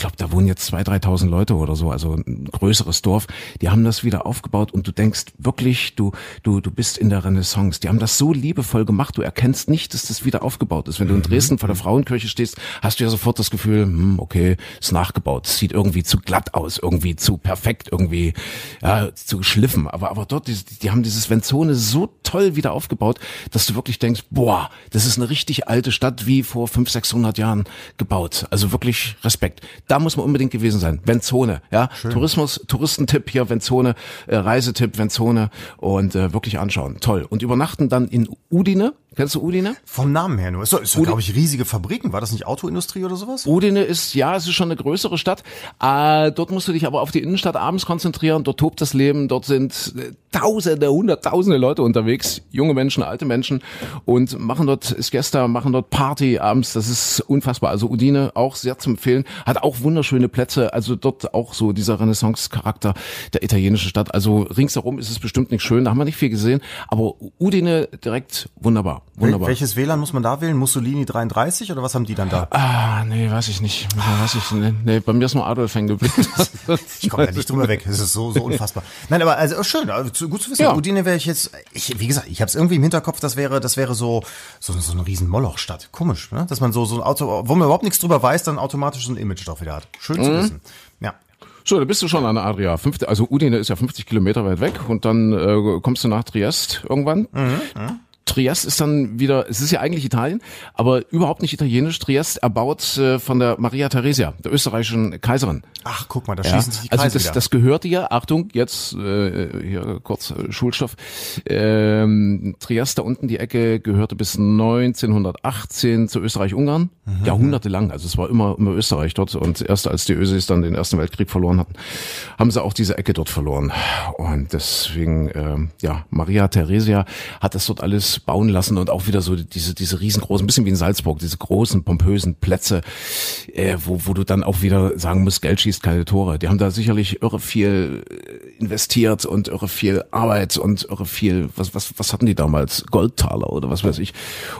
glaube, da wohnen jetzt zwei, dreitausend Leute oder so, also ein größeres Dorf. Die haben das wieder aufgebaut und du denkst wirklich, du, du, du bist in der Renaissance. Die haben das so liebevoll gemacht. Du erkennst nicht, dass das wieder aufgebaut ist. Wenn du in Dresden vor der Frauenkirche stehst, hast du ja sofort das Gefühl, hm, okay, ist nachgebaut. Sieht irgendwie zu glatt aus, irgendwie zu perfekt, irgendwie ja, zu geschliffen. Aber, aber dort, die, die haben dieses Venzone so toll wieder aufgebaut, dass du wirklich denkst, boah, das ist eine richtig alte Stadt wie vor 500, 600 Jahren gebaut. Also wirklich Respekt. Da muss man unbedingt gewesen sein. Venzone, ja. Schön. Tourismus, Touristentipp hier, Venzone, äh, Reisetipp, Venzone und äh, wirklich anschauen. Toll. Und übernachten dann in Udine Kennst du Udine? Vom Namen her nur. Ist doch, ist doch glaube ich, riesige Fabriken. War das nicht Autoindustrie oder sowas? Udine ist, ja, es ist schon eine größere Stadt. Äh, dort musst du dich aber auf die Innenstadt abends konzentrieren. Dort tobt das Leben. Dort sind äh, Tausende, Hunderttausende Leute unterwegs. Junge Menschen, alte Menschen. Und machen dort Siesta, machen dort Party abends. Das ist unfassbar. Also Udine auch sehr zu empfehlen. Hat auch wunderschöne Plätze. Also dort auch so dieser Renaissance-Charakter der italienischen Stadt. Also ringsherum ist es bestimmt nicht schön. Da haben wir nicht viel gesehen. Aber Udine direkt wunderbar. Wunderbar. Welches WLAN muss man da wählen? Mussolini 33 oder was haben die dann da? Ah, nee, weiß ich nicht. Weiß ich, nee, nee, bei mir ist nur Adolf hängen geblieben. [laughs] ich komme da nicht drüber weg. Das ist so, so [laughs] unfassbar. Nein, aber also schön, also, gut zu wissen. Ja. Udine wäre ich jetzt, ich, wie gesagt, ich habe es irgendwie im Hinterkopf, das wäre, das wäre so, so, so eine riesen Molochstadt. Komisch, ne? Dass man so, so ein Auto, wo man überhaupt nichts drüber weiß, dann automatisch so ein Image doch wieder hat. Schön mhm. zu wissen. Ja. So, da bist du schon an der Adria. 50, also Udine ist ja 50 Kilometer weit weg und dann äh, kommst du nach Triest irgendwann. Mhm. Mhm. Triest ist dann wieder, es ist ja eigentlich Italien, aber überhaupt nicht italienisch. Triest erbaut äh, von der Maria Theresia, der österreichischen Kaiserin. Ach, guck mal, da schießen ja. sich die Kreise Also das, das gehörte ja, Achtung, jetzt äh, hier kurz äh, Schulstoff. Ähm, Triest da unten die Ecke gehörte bis 1918 zu Österreich-Ungarn, mhm. jahrhundertelang. Also es war immer immer Österreich dort und erst als die Ösis dann den Ersten Weltkrieg verloren hatten, haben sie auch diese Ecke dort verloren. Und deswegen, äh, ja, Maria Theresia hat das dort alles bauen lassen und auch wieder so diese, diese riesengroßen, ein bisschen wie in Salzburg, diese großen, pompösen Plätze, äh, wo, wo du dann auch wieder sagen musst, Geld schießt keine Tore. Die haben da sicherlich irre viel äh, investiert und irre viel Arbeit und irre viel, was, was, was hatten die damals? Goldtaler oder was weiß ich,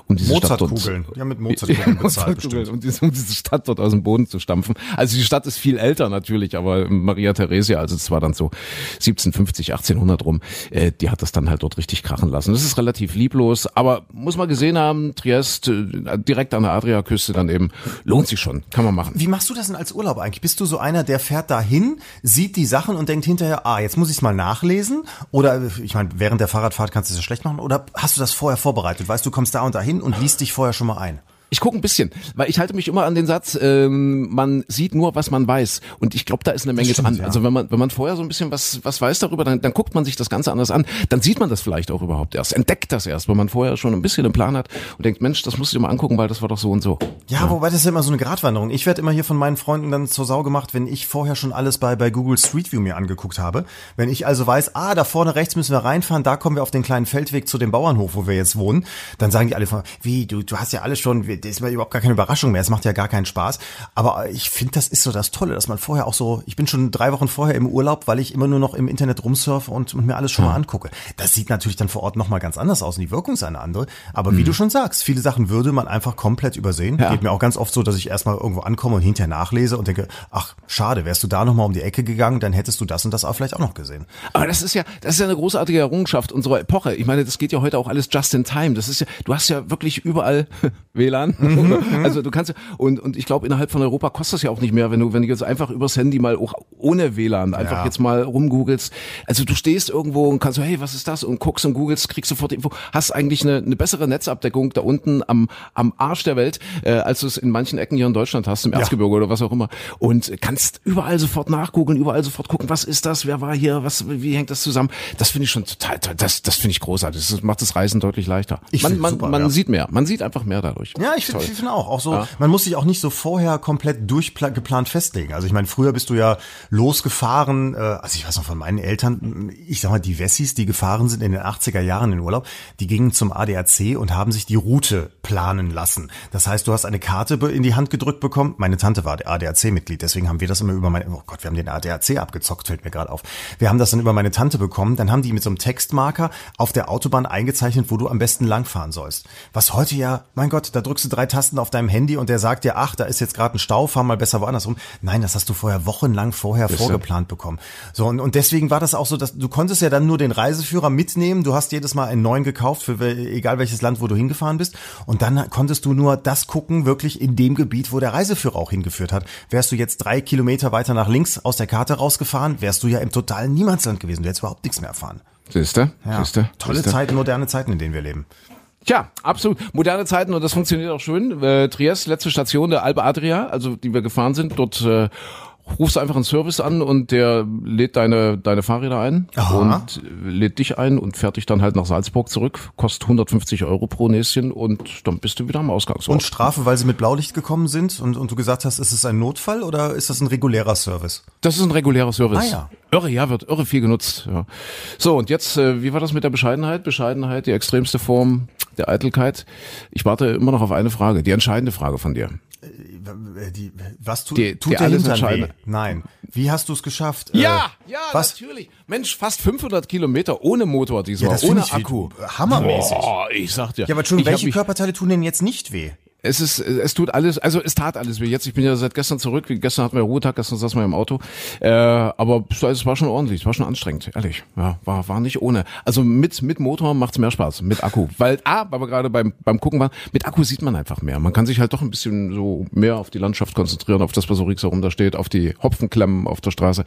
um diese Stadt dort. Ja, mit Mozartkugeln [laughs] bezahlt bestimmt. Um diese, um diese Stadt dort aus dem Boden zu stampfen. Also die Stadt ist viel älter natürlich, aber Maria Theresia, also es war dann so 1750, 1800 rum, äh, die hat das dann halt dort richtig krachen lassen. Das ist relativ lieblos los. Aber muss man gesehen haben, Triest, äh, direkt an der Adriaküste dann eben, lohnt sich schon, kann man machen. Wie machst du das denn als Urlaub eigentlich? Bist du so einer, der fährt dahin, sieht die Sachen und denkt hinterher, ah, jetzt muss ich es mal nachlesen? Oder, ich meine, während der Fahrradfahrt kannst du es ja schlecht machen? Oder hast du das vorher vorbereitet? Weißt du, kommst da und dahin und liest dich vorher schon mal ein? Ich gucke ein bisschen, weil ich halte mich immer an den Satz, ähm, man sieht nur, was man weiß. Und ich glaube, da ist eine Menge stimmt, dran. Ja. Also wenn man, wenn man vorher so ein bisschen was, was weiß darüber, dann, dann guckt man sich das Ganze anders an. Dann sieht man das vielleicht auch überhaupt erst, entdeckt das erst, wenn man vorher schon ein bisschen einen Plan hat und denkt, Mensch, das musst du dir mal angucken, weil das war doch so und so. Ja, ja. wobei das ist ja immer so eine Gratwanderung. Ich werde immer hier von meinen Freunden dann zur Sau gemacht, wenn ich vorher schon alles bei, bei Google Street View mir angeguckt habe. Wenn ich also weiß, ah, da vorne rechts müssen wir reinfahren, da kommen wir auf den kleinen Feldweg zu dem Bauernhof, wo wir jetzt wohnen, dann sagen die alle von, wie, du, du hast ja alles schon, das ist mir überhaupt gar keine Überraschung mehr. Es macht ja gar keinen Spaß. Aber ich finde, das ist so das Tolle, dass man vorher auch so, ich bin schon drei Wochen vorher im Urlaub, weil ich immer nur noch im Internet rumsurfe und, und mir alles schon mal angucke. Das sieht natürlich dann vor Ort nochmal ganz anders aus und die Wirkung ist eine andere. Aber mhm. wie du schon sagst, viele Sachen würde man einfach komplett übersehen. Ja. Geht mir auch ganz oft so, dass ich erstmal irgendwo ankomme und hinterher nachlese und denke, ach, schade, wärst du da nochmal um die Ecke gegangen, dann hättest du das und das auch vielleicht auch noch gesehen. Aber das ist ja, das ist ja eine großartige Errungenschaft unserer Epoche. Ich meine, das geht ja heute auch alles just in time. Das ist ja, du hast ja wirklich überall [laughs] WLAN. [laughs] Mhm, also du kannst und und, ich glaube, innerhalb von Europa kostet das ja auch nicht mehr, wenn du, wenn du jetzt einfach übers Handy mal auch ohne WLAN einfach ja. jetzt mal rumgoogelst. Also du stehst irgendwo und kannst so, hey, was ist das? Und guckst und googelst, kriegst sofort Info. Hast eigentlich eine, eine bessere Netzabdeckung da unten am, am Arsch der Welt, äh, als du es in manchen Ecken hier in Deutschland hast, im Erzgebirge ja. oder was auch immer. Und kannst überall sofort nachgoogeln, überall sofort gucken, was ist das? Wer war hier? Was, wie hängt das zusammen? Das finde ich schon total, das, das finde ich großartig. Das macht das Reisen deutlich leichter. Ich man man, super, man ja. sieht mehr. Man sieht einfach mehr dadurch. Ja, ich finde auch. Auch so, man muss sich auch nicht so vorher komplett durchgeplant festlegen. Also ich meine, früher bist du ja losgefahren. Äh, also ich weiß noch von meinen Eltern, ich sag mal, die Wessis, die gefahren sind in den 80er Jahren in Urlaub, die gingen zum ADAC und haben sich die Route planen lassen. Das heißt, du hast eine Karte in die Hand gedrückt bekommen. Meine Tante war ADAC-Mitglied, deswegen haben wir das immer über meine, oh Gott, wir haben den ADAC abgezockt, fällt mir gerade auf. Wir haben das dann über meine Tante bekommen. Dann haben die mit so einem Textmarker auf der Autobahn eingezeichnet, wo du am besten langfahren sollst. Was heute ja, mein Gott, da drückst du drei Tasten auf deinem Handy und der sagt dir, ach, da ist jetzt gerade ein Stau, fahr mal besser woanders rum. Nein, das hast du vorher wochenlang vorher Bist vorgeplant bekommen. So, und, und deswegen war das auch so, dass du konntest ja dann nur den Reiseführer mitnehmen. Du hast jedes Mal einen neuen gekauft, für egal welches Land, wo du hingefahren bist. Und dann konntest du nur das gucken, wirklich in dem Gebiet, wo der Reiseführer auch hingeführt hat. Wärst du jetzt drei Kilometer weiter nach links aus der Karte rausgefahren, wärst du ja im totalen Niemandsland gewesen. Du hättest überhaupt nichts mehr erfahren. Siehste? Ja. Siehste? Tolle Siehste? Zeiten, moderne Zeiten, in denen wir leben. Tja, absolut. Moderne Zeiten und das funktioniert auch schön. Äh, Triest, letzte Station der Alpe Adria, also die wir gefahren sind. Dort äh, rufst einfach einen Service an und der lädt deine, deine Fahrräder ein Aha. und lädt dich ein und fährt dich dann halt nach Salzburg zurück. Kostet 150 Euro pro Näschen und dann bist du wieder am Ausgangsort. Und Strafe, weil sie mit Blaulicht gekommen sind und, und du gesagt hast, ist es ein Notfall oder ist das ein regulärer Service? Das ist ein regulärer Service. Ah, ja. Irre, ja, wird irre viel genutzt. Ja. So, und jetzt, äh, wie war das mit der Bescheidenheit? Bescheidenheit, die extremste Form der Eitelkeit. Ich warte immer noch auf eine Frage, die entscheidende Frage von dir. Äh, die, was tu, die, tut die der Hintern weh? Nein. Wie hast du es geschafft? Ja, äh, ja, was? natürlich. Mensch, fast 500 Kilometer ohne Motor diesmal, ja, ohne Akku. Hammermäßig. Boah, ich sag dir. Ja, aber schon, welche Körperteile tun denn jetzt nicht weh? Es ist, es tut alles, also es tat alles wie jetzt. Ich bin ja seit gestern zurück. Gestern hatten wir Ruhetag, gestern saßen wir im Auto. Äh, aber es war schon ordentlich, es war schon anstrengend, ehrlich. Ja, war, war nicht ohne. Also mit, mit Motor macht's mehr Spaß, mit Akku. Weil, ah, weil wir gerade beim, beim Gucken waren, mit Akku sieht man einfach mehr. Man kann sich halt doch ein bisschen so mehr auf die Landschaft konzentrieren, auf das, was so ringsherum da steht, auf die Hopfenklemmen auf der Straße.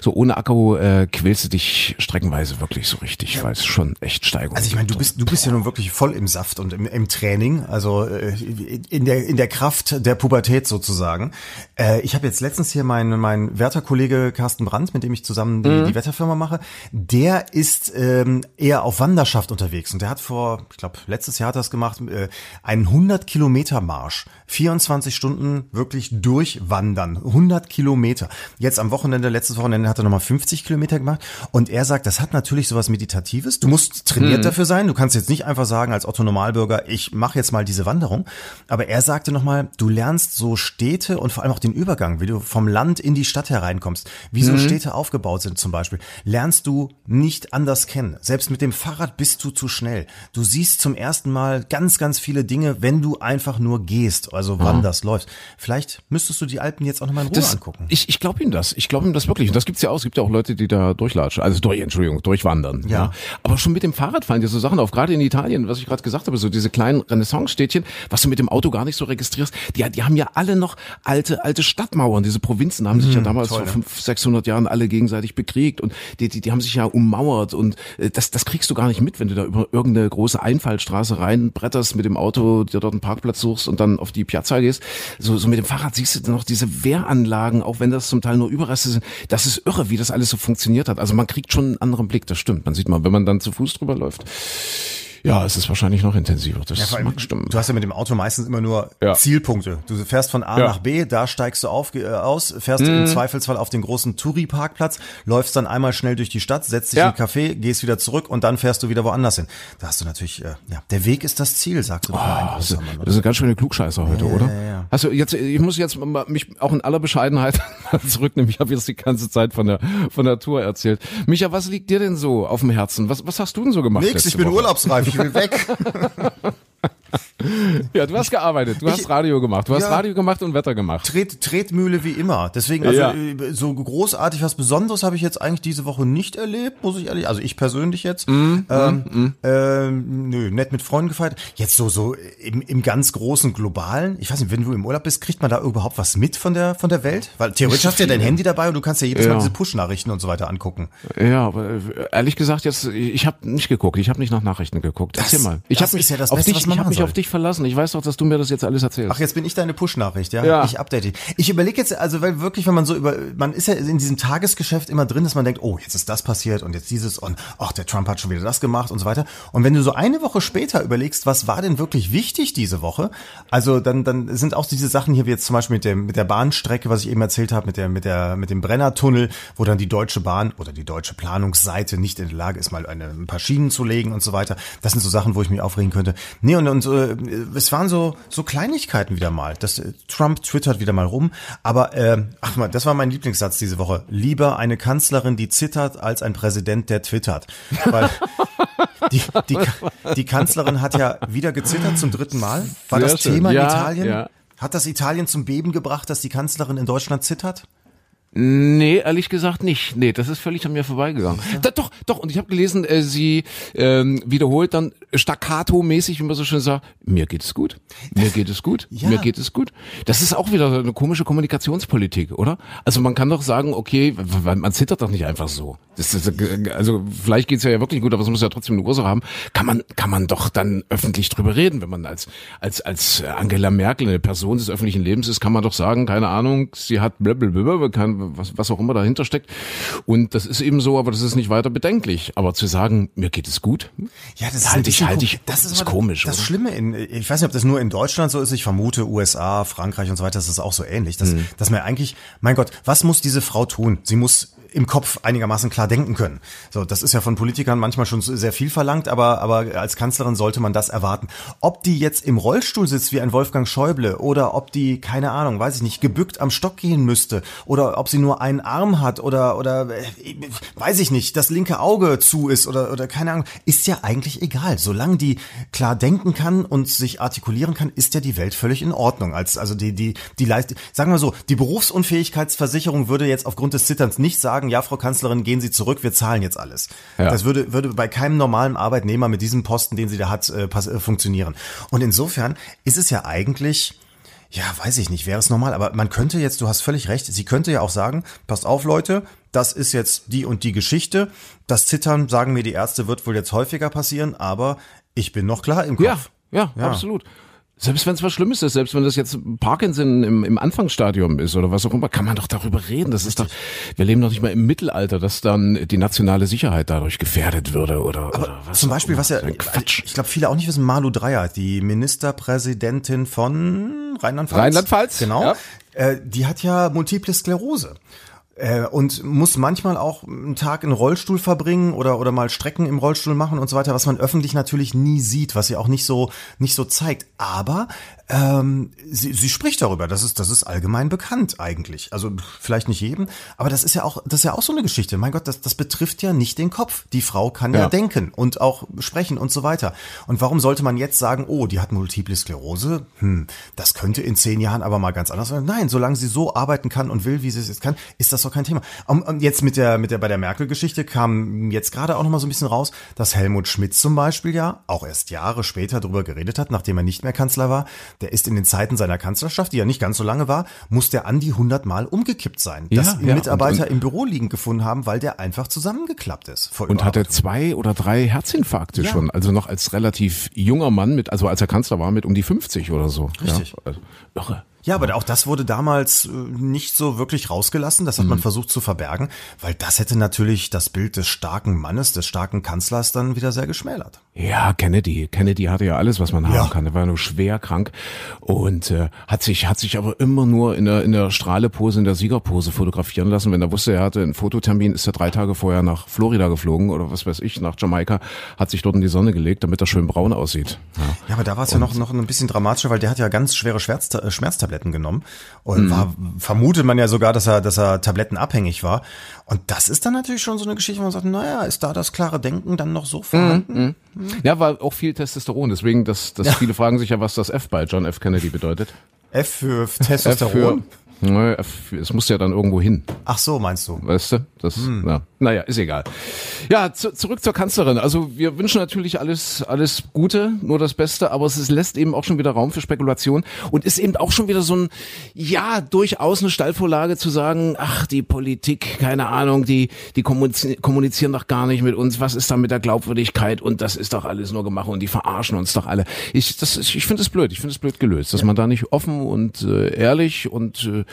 So ohne Akku äh, quälst du dich streckenweise wirklich so richtig, weil es schon echt Steigerung Also ich meine, du bist, du bist ja nun wirklich voll im Saft und im, im Training. Also äh, in der in der Kraft der Pubertät sozusagen. Äh, ich habe jetzt letztens hier meinen mein Wärterkollege Carsten Brandt, mit dem ich zusammen die, mhm. die Wetterfirma mache. Der ist ähm, eher auf Wanderschaft unterwegs und der hat vor, ich glaube letztes Jahr hat er das gemacht, äh, einen 100 Kilometer Marsch, 24 Stunden wirklich durchwandern, 100 Kilometer. Jetzt am Wochenende, letztes Wochenende hat er nochmal 50 Kilometer gemacht und er sagt, das hat natürlich sowas Meditatives. Du musst trainiert mhm. dafür sein. Du kannst jetzt nicht einfach sagen als Otto Normalbürger, ich mache jetzt mal diese Wanderung, aber er sagte nochmal, du lernst so Städte und vor allem auch den Übergang, wie du vom Land in die Stadt hereinkommst, wie so mhm. Städte aufgebaut sind zum Beispiel, lernst du nicht anders kennen. Selbst mit dem Fahrrad bist du zu schnell. Du siehst zum ersten Mal ganz, ganz viele Dinge, wenn du einfach nur gehst, also wanderst, mhm. läufst. Vielleicht müsstest du die Alpen jetzt auch nochmal in Ruhe das, angucken. Ich, ich glaube ihm das. Ich glaube ihm das wirklich. Und das gibt's ja auch. Es gibt ja auch Leute, die da durchlatschen. Also durch, Entschuldigung, durchwandern. Ja. ja. Aber schon mit dem Fahrrad fallen dir so Sachen auf. Gerade in Italien, was ich gerade gesagt habe, so diese kleinen Renaissance-Städtchen, was du mit dem Auto gar nicht so registrierst die, die haben ja alle noch alte, alte Stadtmauern. Diese Provinzen haben sich ja mhm, damals toll, vor ne? 500, 600 Jahren alle gegenseitig bekriegt und die, die, die haben sich ja ummauert und äh, das, das kriegst du gar nicht mit, wenn du da über irgendeine große Einfallstraße reinbretterst mit dem Auto, dir dort einen Parkplatz suchst und dann auf die Piazza gehst. So, so mit dem Fahrrad siehst du noch diese Wehranlagen, auch wenn das zum Teil nur Überreste sind. Das ist irre, wie das alles so funktioniert hat. Also man kriegt schon einen anderen Blick, das stimmt. Man sieht mal, wenn man dann zu Fuß drüber läuft. Ja, es ist wahrscheinlich noch intensiver. Das ja, mag stimmen. Du hast ja mit dem Auto meistens immer nur ja. Zielpunkte. Du fährst von A ja. nach B, da steigst du auf, äh, aus, fährst mhm. im Zweifelsfall auf den großen Touri-Parkplatz, läufst dann einmal schnell durch die Stadt, setzt dich ja. in den Café, gehst wieder zurück und dann fährst du wieder woanders hin. Da hast du natürlich, äh, ja, der Weg ist das Ziel, sagst du oh, ein großer Mann. Das ist eine ganz schöne Klugscheißer heute, oder? Ja, ja. Hast du jetzt, ich muss jetzt mich auch in aller Bescheidenheit [laughs] zurücknehmen. Ich habe jetzt die ganze Zeit von der von der Tour erzählt. Micha, was liegt dir denn so auf dem Herzen? Was was hast du denn so gemacht? Nix, ich bin Woche? urlaubsreif, ich will weg. [laughs] [laughs] ja, du hast gearbeitet, du ich, hast Radio gemacht, du hast Radio gemacht und Wetter gemacht. Tret, Tretmühle wie immer. Deswegen, also ja. Äh, so großartig was Besonderes habe ich jetzt eigentlich diese Woche nicht erlebt, muss ich ehrlich, also ich persönlich jetzt. Mm, ähm, mm. Ähm, nö, nett mit Freunden gefeiert. Jetzt so, so im, im ganz großen Globalen. Ich weiß nicht, wenn du im Urlaub bist, kriegt man da überhaupt was mit von der, von der Welt? Weil theoretisch hast du ja dein Handy dabei und du kannst ja jedes ja. Mal diese Push-Nachrichten und so weiter angucken. Ja, aber äh, ehrlich gesagt, jetzt, ich habe nicht geguckt, ich habe nicht nach Nachrichten geguckt. Erzähl mal. Ich habe mich, ja auf dich, ich hab mich auf dich verlassen. Ich weiß doch, dass du mir das jetzt alles erzählst. Ach, jetzt bin ich deine Push-Nachricht, ja? Ja. Ich update dich. Ich überlege jetzt, also weil wirklich, wenn man so über, man ist ja in diesem Tagesgeschäft immer drin, dass man denkt, oh, jetzt ist das passiert und jetzt dieses und ach, der Trump hat schon wieder das gemacht und so weiter. Und wenn du so eine Woche später überlegst, was war denn wirklich wichtig diese Woche, also dann, dann sind auch diese Sachen hier wie jetzt zum Beispiel mit der, mit der Bahnstrecke, was ich eben erzählt habe, mit der, mit der, mit dem Brennertunnel, wo dann die Deutsche Bahn oder die deutsche Planungsseite nicht in der Lage ist, mal eine, ein paar Schienen zu legen und so weiter. Das sind so Sachen, wo ich mich aufregen könnte. Nee, und, und äh, es waren so, so Kleinigkeiten wieder mal. Das, äh, Trump twittert wieder mal rum. Aber äh, ach mal, das war mein Lieblingssatz diese Woche. Lieber eine Kanzlerin, die zittert, als ein Präsident, der twittert. Weil [laughs] die, die, die Kanzlerin hat ja wieder gezittert zum dritten Mal. War Sehr das schön. Thema Ja, in Italien? ja. Hat das Italien zum Beben gebracht, dass die Kanzlerin in Deutschland zittert? Nee, ehrlich gesagt nicht. Nee, das ist völlig an mir vorbeigegangen. Da, doch, doch, und ich habe gelesen, äh, sie ähm, wiederholt dann staccato-mäßig, wie man so schön sagt, mir geht es gut, mir geht es gut, Ja. mir geht es gut. Das ist auch wieder eine komische Kommunikationspolitik, oder? Also man kann doch sagen, okay, man zittert doch nicht einfach so. Ist, äh, also vielleicht geht's ja wirklich gut, aber es muss ja trotzdem eine Ursache haben. Kann man, kann man doch dann öffentlich drüber reden, wenn man als, als, als Angela Merkel eine Person des öffentlichen Lebens ist, kann man doch sagen, keine Ahnung, sie hat blablabla, kann, was, was auch immer dahinter steckt. Und das ist eben so, aber das ist nicht weiter bedenklich. Aber zu sagen, mir geht es gut, Ja, das Halte ich- bisschen halte ich- das ist, ist komisch, Das oder? Schlimme in, ich weiß nicht, ob das nur in Deutschland so ist. Ich vermute USA, Frankreich und so weiter, das ist auch so ähnlich. Dass, Mhm. dass man eigentlich, mein Gott, was muss diese Frau tun? Sie muss im Kopf einigermaßen klar denken können. So, das ist ja von Politikern manchmal schon sehr viel verlangt, aber, aber als Kanzlerin sollte man das erwarten. Ob die jetzt im Rollstuhl sitzt wie ein Wolfgang Schäuble oder ob die, keine Ahnung, weiß ich nicht, gebückt am Stock gehen müsste oder ob sie nur einen Arm hat oder, oder, äh, weiß ich nicht, das linke Auge zu ist oder, oder keine Ahnung, ist ja eigentlich egal. Solange die klar denken kann und sich artikulieren kann, ist ja die Welt völlig in Ordnung. Als, also die, die, die Leist sagen wir so, die Berufsunfähigkeitsversicherung würde jetzt aufgrund des Zitterns nicht sagen, ja, Frau Kanzlerin, gehen Sie zurück, wir zahlen jetzt alles. Ja. Das würde, würde bei keinem normalen Arbeitnehmer mit diesem Posten, den sie da hat, äh, pass- äh, funktionieren. Und insofern ist es ja eigentlich, ja, weiß ich nicht, wäre es normal, aber man könnte jetzt, du hast völlig recht, sie könnte ja auch sagen, passt auf Leute, das ist jetzt die und die Geschichte. Das Zittern, sagen mir die Ärzte, wird wohl jetzt häufiger passieren, aber ich bin noch klar im Kopf. Ja, ja, Ja. absolut. Selbst wenn es was Schlimmes ist, selbst wenn das jetzt Parkinson im, im Anfangsstadium ist oder was auch immer, kann man doch darüber reden. Das ist doch, wir leben doch nicht mal im Mittelalter, dass dann die nationale Sicherheit dadurch gefährdet würde oder, oder was. Zum Beispiel, was ja, So ein Quatsch. ich glaube, viele auch nicht wissen, Malu Dreyer, die Ministerpräsidentin von Rheinland-Pfalz. Rheinland-Pfalz, Genau. ja. Äh, die hat ja multiple Sklerose. Äh, und muss manchmal auch einen Tag in Rollstuhl verbringen oder oder mal Strecken im Rollstuhl machen und so weiter, was man öffentlich natürlich nie sieht, was sie auch nicht so nicht so zeigt. Aber ähm, sie, sie spricht darüber. Das ist das ist allgemein bekannt eigentlich. Also vielleicht nicht jedem, aber das ist ja auch das ist ja auch so eine Geschichte. Mein Gott, das das betrifft ja nicht den Kopf. Die Frau kann ja, Ja. denken und auch sprechen und so weiter. Und warum sollte man jetzt sagen, oh, die hat Multiple Sklerose? Hm, das könnte in zehn Jahren aber mal ganz anders sein. Nein, solange sie so arbeiten kann und will, wie sie es jetzt kann, ist das doch kein Thema. Und, jetzt mit der, mit der, bei der Merkel-Geschichte kam jetzt gerade auch noch mal so ein bisschen raus, dass Helmut Schmidt zum Beispiel ja auch erst Jahre später darüber geredet hat, nachdem er nicht mehr Kanzler war. Der ist in den Zeiten seiner Kanzlerschaft, die ja nicht ganz so lange war, muss der an die 100 Mal umgekippt sein. Ja, dass ja, Mitarbeiter und- und- im Büro liegend gefunden haben, weil der einfach zusammengeklappt ist. Und hatte zwei oder drei Herzinfarkte Ja. schon, also noch als relativ junger Mann mit, also als er Kanzler war, mit um die 50 oder so. Richtig. Ja, also, irre. Ja, aber auch das wurde damals äh, nicht so wirklich rausgelassen. Das hat man versucht zu verbergen, weil das hätte natürlich das Bild des starken Mannes, des starken Kanzlers dann wieder sehr geschmälert. Ja, Kennedy. Kennedy hatte ja alles, was man haben Ja. kann. Er war nur schwer krank und äh, hat sich hat sich aber immer nur in der in der Strahlepose, in der Siegerpose fotografieren lassen. Wenn er wusste, er hatte einen Fototermin, ist er drei Tage vorher nach Florida geflogen oder was weiß ich, nach Jamaika, hat sich dort in die Sonne gelegt, damit er schön braun aussieht. Ja. Ja, aber da war es ja noch, noch ein bisschen dramatischer, weil der hat ja ganz schwere Schmerz, äh, Schmerztabletten genommen. Und war, vermutet man ja sogar, dass er, dass er tablettenabhängig war. Und das ist dann natürlich schon so eine Geschichte, wo man sagt, naja, ist da das klare Denken dann noch so vorhanden? ja, war auch viel Testosteron. Deswegen, dass, dass viele fragen sich ja, was das F bei John F. Kennedy bedeutet. F für F Testosteron. für Nö, Es muss ja dann irgendwo hin. Ach so, meinst du? Weißt du? Das, ja. Naja, ist egal. Ja, zu, zurück zur Kanzlerin. Also wir wünschen natürlich alles, alles Gute, nur das Beste, aber es ist, lässt eben auch schon wieder Raum für Spekulation und ist eben auch schon wieder so ein, ja, durchaus eine Steilvorlage zu sagen, ach, die Politik, keine Ahnung, die, die kommunizieren, doch gar nicht mit uns, was ist da mit der Glaubwürdigkeit und das ist doch alles nur gemacht und die verarschen uns doch alle. Ich, das, ich finde es blöd, ich finde es blöd gelöst, dass man da nicht offen und äh, ehrlich und äh,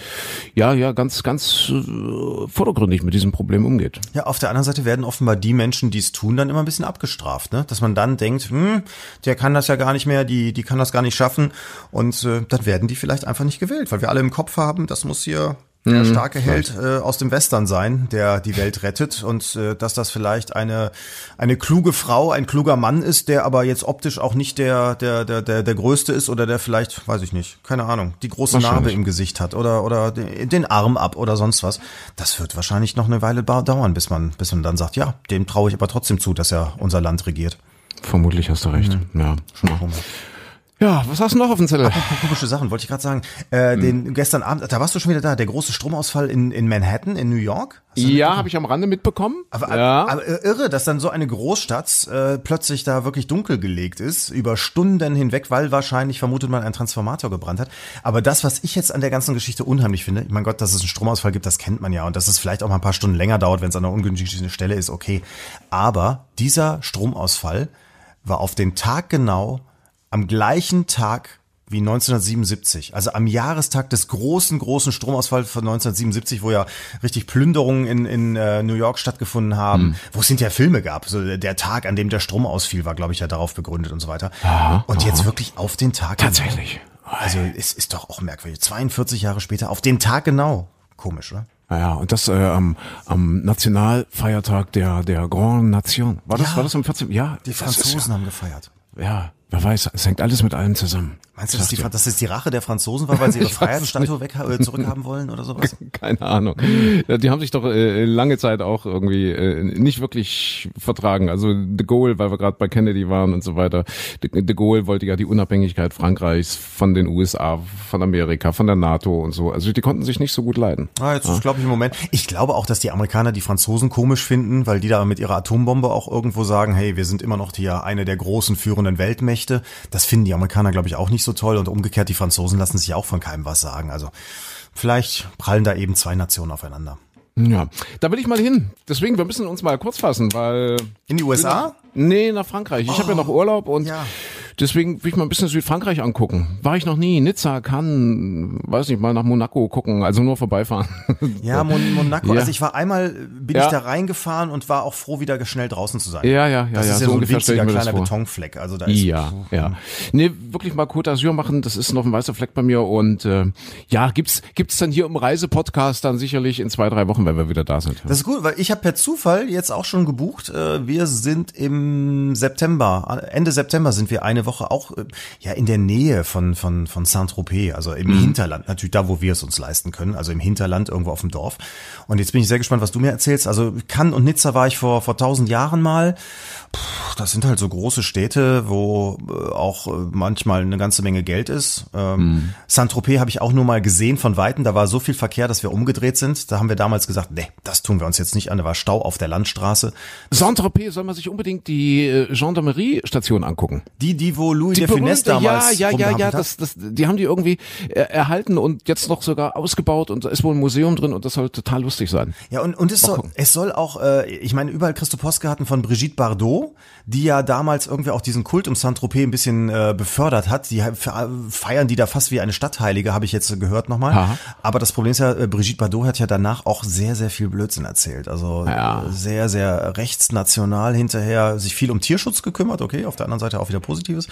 ja, ja, ganz, ganz äh, vordergründig mit diesem Problem umgeht. Ja, auf der anderen Seite werden offenbar die Menschen, die es tun, dann immer ein bisschen abgestraft, ne? Dass man dann denkt, hm, der kann das ja gar nicht mehr, die, die kann das gar nicht schaffen. Und äh, dann werden die vielleicht einfach nicht gewählt, weil wir alle im Kopf haben, das muss hier der starke Held äh, aus dem Western sein, der die Welt rettet und äh, dass das vielleicht eine eine kluge Frau, ein kluger Mann ist, der aber jetzt optisch auch nicht der der der der, der größte ist oder der vielleicht, weiß ich nicht, keine Ahnung, die große Narbe im Gesicht hat oder oder den Arm ab oder sonst was. Das wird wahrscheinlich noch eine Weile dauern, bis man bis man dann sagt, ja, dem traue ich aber trotzdem zu, dass er unser Land regiert. Vermutlich hast du recht. Mhm. Ja. Schon mal. Ja, was hast du noch auf dem Zettel? Apropos komische Sachen, wollte ich gerade sagen. Äh, den gestern Abend, da warst du schon wieder da, der große Stromausfall in, in Manhattan, in New York. Ja, habe ich am Rande mitbekommen. Aber, ja. aber irre, dass dann so eine Großstadt äh, plötzlich da wirklich dunkel gelegt ist, über Stunden hinweg, weil wahrscheinlich vermutet man ein Transformator gebrannt hat. Aber das, was ich jetzt an der ganzen Geschichte unheimlich finde, mein Gott, dass es einen Stromausfall gibt, das kennt man ja. Und dass es vielleicht auch mal ein paar Stunden länger dauert, wenn es an einer ungünstigen Stelle ist, okay. Aber dieser Stromausfall war auf den Tag genau am gleichen Tag wie 1977, also am Jahrestag des großen, großen Stromausfalls von 1977, wo ja richtig Plünderungen in, in äh, New York stattgefunden haben, wo es hinterher Filme gab. So der Tag, an dem der Strom ausfiel, war, glaube ich, ja darauf begründet und so weiter. und jetzt wirklich auf den Tag. Tatsächlich. Also es ist doch auch merkwürdig. 42 Jahre später, auf den Tag genau. Komisch, oder? Ja, und das äh, am, am Nationalfeiertag der der Grand Nation. War das Ja. war das am 14. Ja, Die Franzosen haben gefeiert. Ja, ja, wer weiß, es hängt alles mit allem zusammen. Meinst du, dass, die, dass es die Rache der Franzosen war, weil sie ihre [laughs] Freiheitsstatue weg, äh, zurückhaben wollen oder sowas? [laughs] Keine Ahnung. Ja, die haben sich doch äh, lange Zeit auch irgendwie äh, nicht wirklich vertragen. Also de Gaulle, weil wir gerade bei Kennedy waren und so weiter. De, de Gaulle wollte ja die Unabhängigkeit Frankreichs von den USA, von Amerika, von der NATO und so. Also die konnten sich nicht so gut leiden. Ah, jetzt ist, glaube ich, im Moment. Ich glaube auch, dass die Amerikaner die Franzosen komisch finden, weil die da mit ihrer Atombombe auch irgendwo sagen, hey, wir sind immer noch hier eine der großen führenden Weltmächte. Das finden die Amerikaner, glaube ich, auch nicht so toll. Und umgekehrt, die Franzosen lassen sich auch von keinem was sagen. Also vielleicht prallen da eben zwei Nationen aufeinander. Ja, da will ich mal hin. Deswegen, wir müssen uns mal kurz fassen, weil In die USA? Nee, nach Frankreich. Ich habe ja noch Urlaub und ja. deswegen will ich mal ein bisschen Südfrankreich angucken. War ich noch nie. Nizza, Cannes, weiß nicht, mal nach Monaco gucken, also nur vorbeifahren. Ja, Mon Monaco. Ja. Also ich war einmal, bin Ja. ich da reingefahren und war auch froh, wieder schnell draußen zu sein. Ja, ja, ja, Das ist so ja so ein stell ich winziger kleiner. Betonfleck. Also da ist Ja, ja. Nee, wirklich mal Côte d'Azur machen, das ist noch ein weißer Fleck bei mir und äh, ja, gibt's gibt's dann hier im Reisepodcast dann sicherlich in zwei, drei Wochen, wenn wir wieder da sind. Das ist gut, weil ich habe per Zufall jetzt auch schon gebucht. Äh, Wir sind im September, Ende September sind wir eine Woche auch äh, ja in der Nähe von von von Saint-Tropez, also im Mhm. Hinterland, natürlich da, wo wir es uns leisten können, also im Hinterland irgendwo auf dem Dorf. Und jetzt bin ich sehr gespannt, was du mir erzählst. Also Cannes und Nizza war ich vor vor tausend Jahren mal. Puh, das sind halt so große Städte, wo äh, auch äh, manchmal eine ganze Menge Geld ist. Ähm, Mhm. Saint-Tropez habe ich auch nur mal gesehen von Weitem. Da war so viel Verkehr, dass wir umgedreht sind. Da haben wir damals gesagt, nee, das tun wir uns jetzt nicht an. Da war Stau auf der Landstraße. Saint-Tropez soll man sich unbedingt die äh, Gendarmerie-Station angucken. Die, die, wo Louis Die de Funès damals ja, ja, ja, ja, das, das, die haben die irgendwie erhalten und jetzt noch sogar ausgebaut und da ist wohl ein Museum drin und das soll total lustig sein. Ja, und, und es, soll, es soll auch, äh, ich meine, überall Postkarten von Brigitte Bardot, die ja damals irgendwie auch diesen Kult um Saint-Tropez ein bisschen äh, befördert hat. Die fe- feiern die da fast wie eine Stadtheilige, habe ich jetzt gehört nochmal. Aha. Aber das Problem ist ja, äh, Brigitte Bardot hat ja danach auch sehr, sehr viel Blödsinn erzählt. Also Ja. sehr, sehr rechtsnational hinterher, sich viel um Tierschutz gekümmert, okay, auf der anderen Seite auch wieder Positives.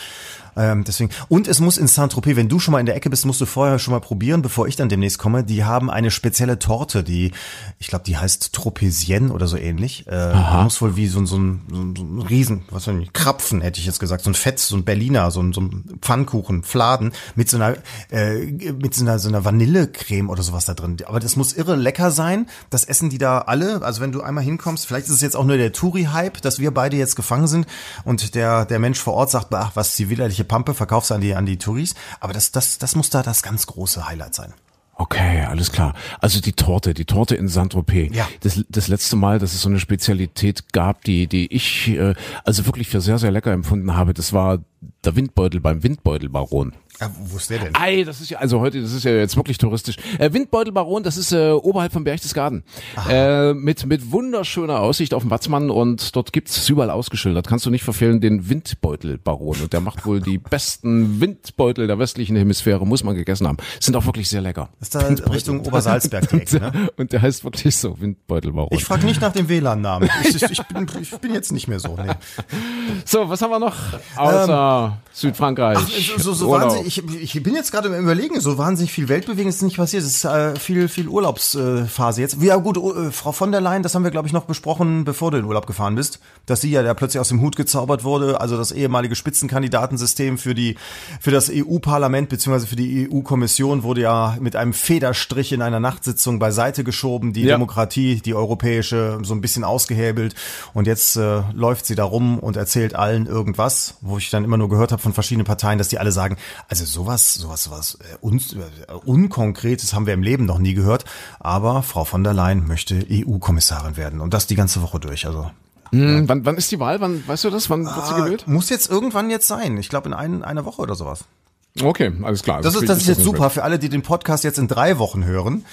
Ähm, deswegen. Und es muss in Saint-Tropez, wenn du schon mal in der Ecke bist, musst du vorher schon mal probieren, bevor ich dann demnächst komme. Die haben eine spezielle Torte, die, ich glaube, die heißt Tropesienne oder so ähnlich. Äh, muss wohl wie so, ein- so, ein, so, ein- so ein Riesen, was weiß ich, Krapfen hätte ich jetzt gesagt, so ein Fett, so ein Berliner, so ein, so ein Pfannkuchen, Fladen mit so einer, äh, mit so einer, so einer Vanillecreme oder sowas da drin. Aber das muss irre lecker sein. Das essen die da alle. Also wenn du einmal hinkommst, vielleicht ist es jetzt auch nur der Touri-Hype, dass wir beide jetzt gefangen sind und der, der Mensch vor Ort sagt, ach, was die widerliche Pampe, verkaufst an die, an die Touris. Aber das, das, das muss da das ganz große Highlight sein. Okay, alles klar. Also die Torte, die Torte in Saint-Tropez. Ja. Das, das letzte Mal, dass es so eine Spezialität gab, die, die ich äh, also wirklich für sehr, sehr lecker empfunden habe, das war der Windbeutel beim Windbeutelbaron. Ah, wo ist der denn? Ei, das ist ja, also heute, das ist ja jetzt wirklich touristisch. Äh, Windbeutelbaron, das ist äh, oberhalb vom Berchtesgaden. Äh, mit, mit wunderschöner Aussicht auf den Watzmann und dort gibt's überall ausgeschildert. Kannst du nicht verfehlen, den Windbeutelbaron. Und der macht wohl die besten Windbeutel der westlichen Hemisphäre, muss man gegessen haben. Sind auch wirklich sehr lecker. ist da Richtung Obersalzberg die [laughs] Ecke, ne? Und der heißt wirklich so, Windbeutelbaron. Ich frage nicht nach dem WLAN-Namen. [laughs] Ich, ich, bin, ich bin jetzt nicht mehr so. Nee. so, was haben wir noch? Außer Südfrankreich. Ach, so, so Urlaub. Ich, ich bin jetzt gerade im Überlegen, so wahnsinnig viel Weltbewegen ist nicht passiert. Es ist äh, viel, viel Urlaubsphase jetzt. Ja gut, äh, Frau von der Leyen, das haben wir, glaube ich, noch besprochen, bevor du in Urlaub gefahren bist, dass sie ja da plötzlich aus dem Hut gezaubert wurde, also das ehemalige Spitzenkandidatensystem für die für das EU-Parlament beziehungsweise für die EU-Kommission wurde ja mit einem Federstrich in einer Nachtsitzung beiseite geschoben, die Ja. Demokratie, die europäische, so ein bisschen ausgehebelt. Und jetzt äh, läuft sie da rum und erzählt allen irgendwas, wo ich dann immer nur gehört habe von verschiedenen Parteien, dass die alle sagen, also sowas, sowas, sowas äh, un äh, Unkonkretes haben wir im Leben noch nie gehört. Aber Frau von der Leyen möchte EU-Kommissarin werden und das die ganze Woche durch. Also Hm, wann, wann ist die Wahl? Wann, weißt du das? Wann wird sie Ah, gewählt? muss jetzt irgendwann jetzt sein. Ich glaube in ein, einer Woche oder sowas. Okay, alles klar. Das ist, klingt- das ist jetzt super für alle, die den Podcast jetzt in drei Wochen hören.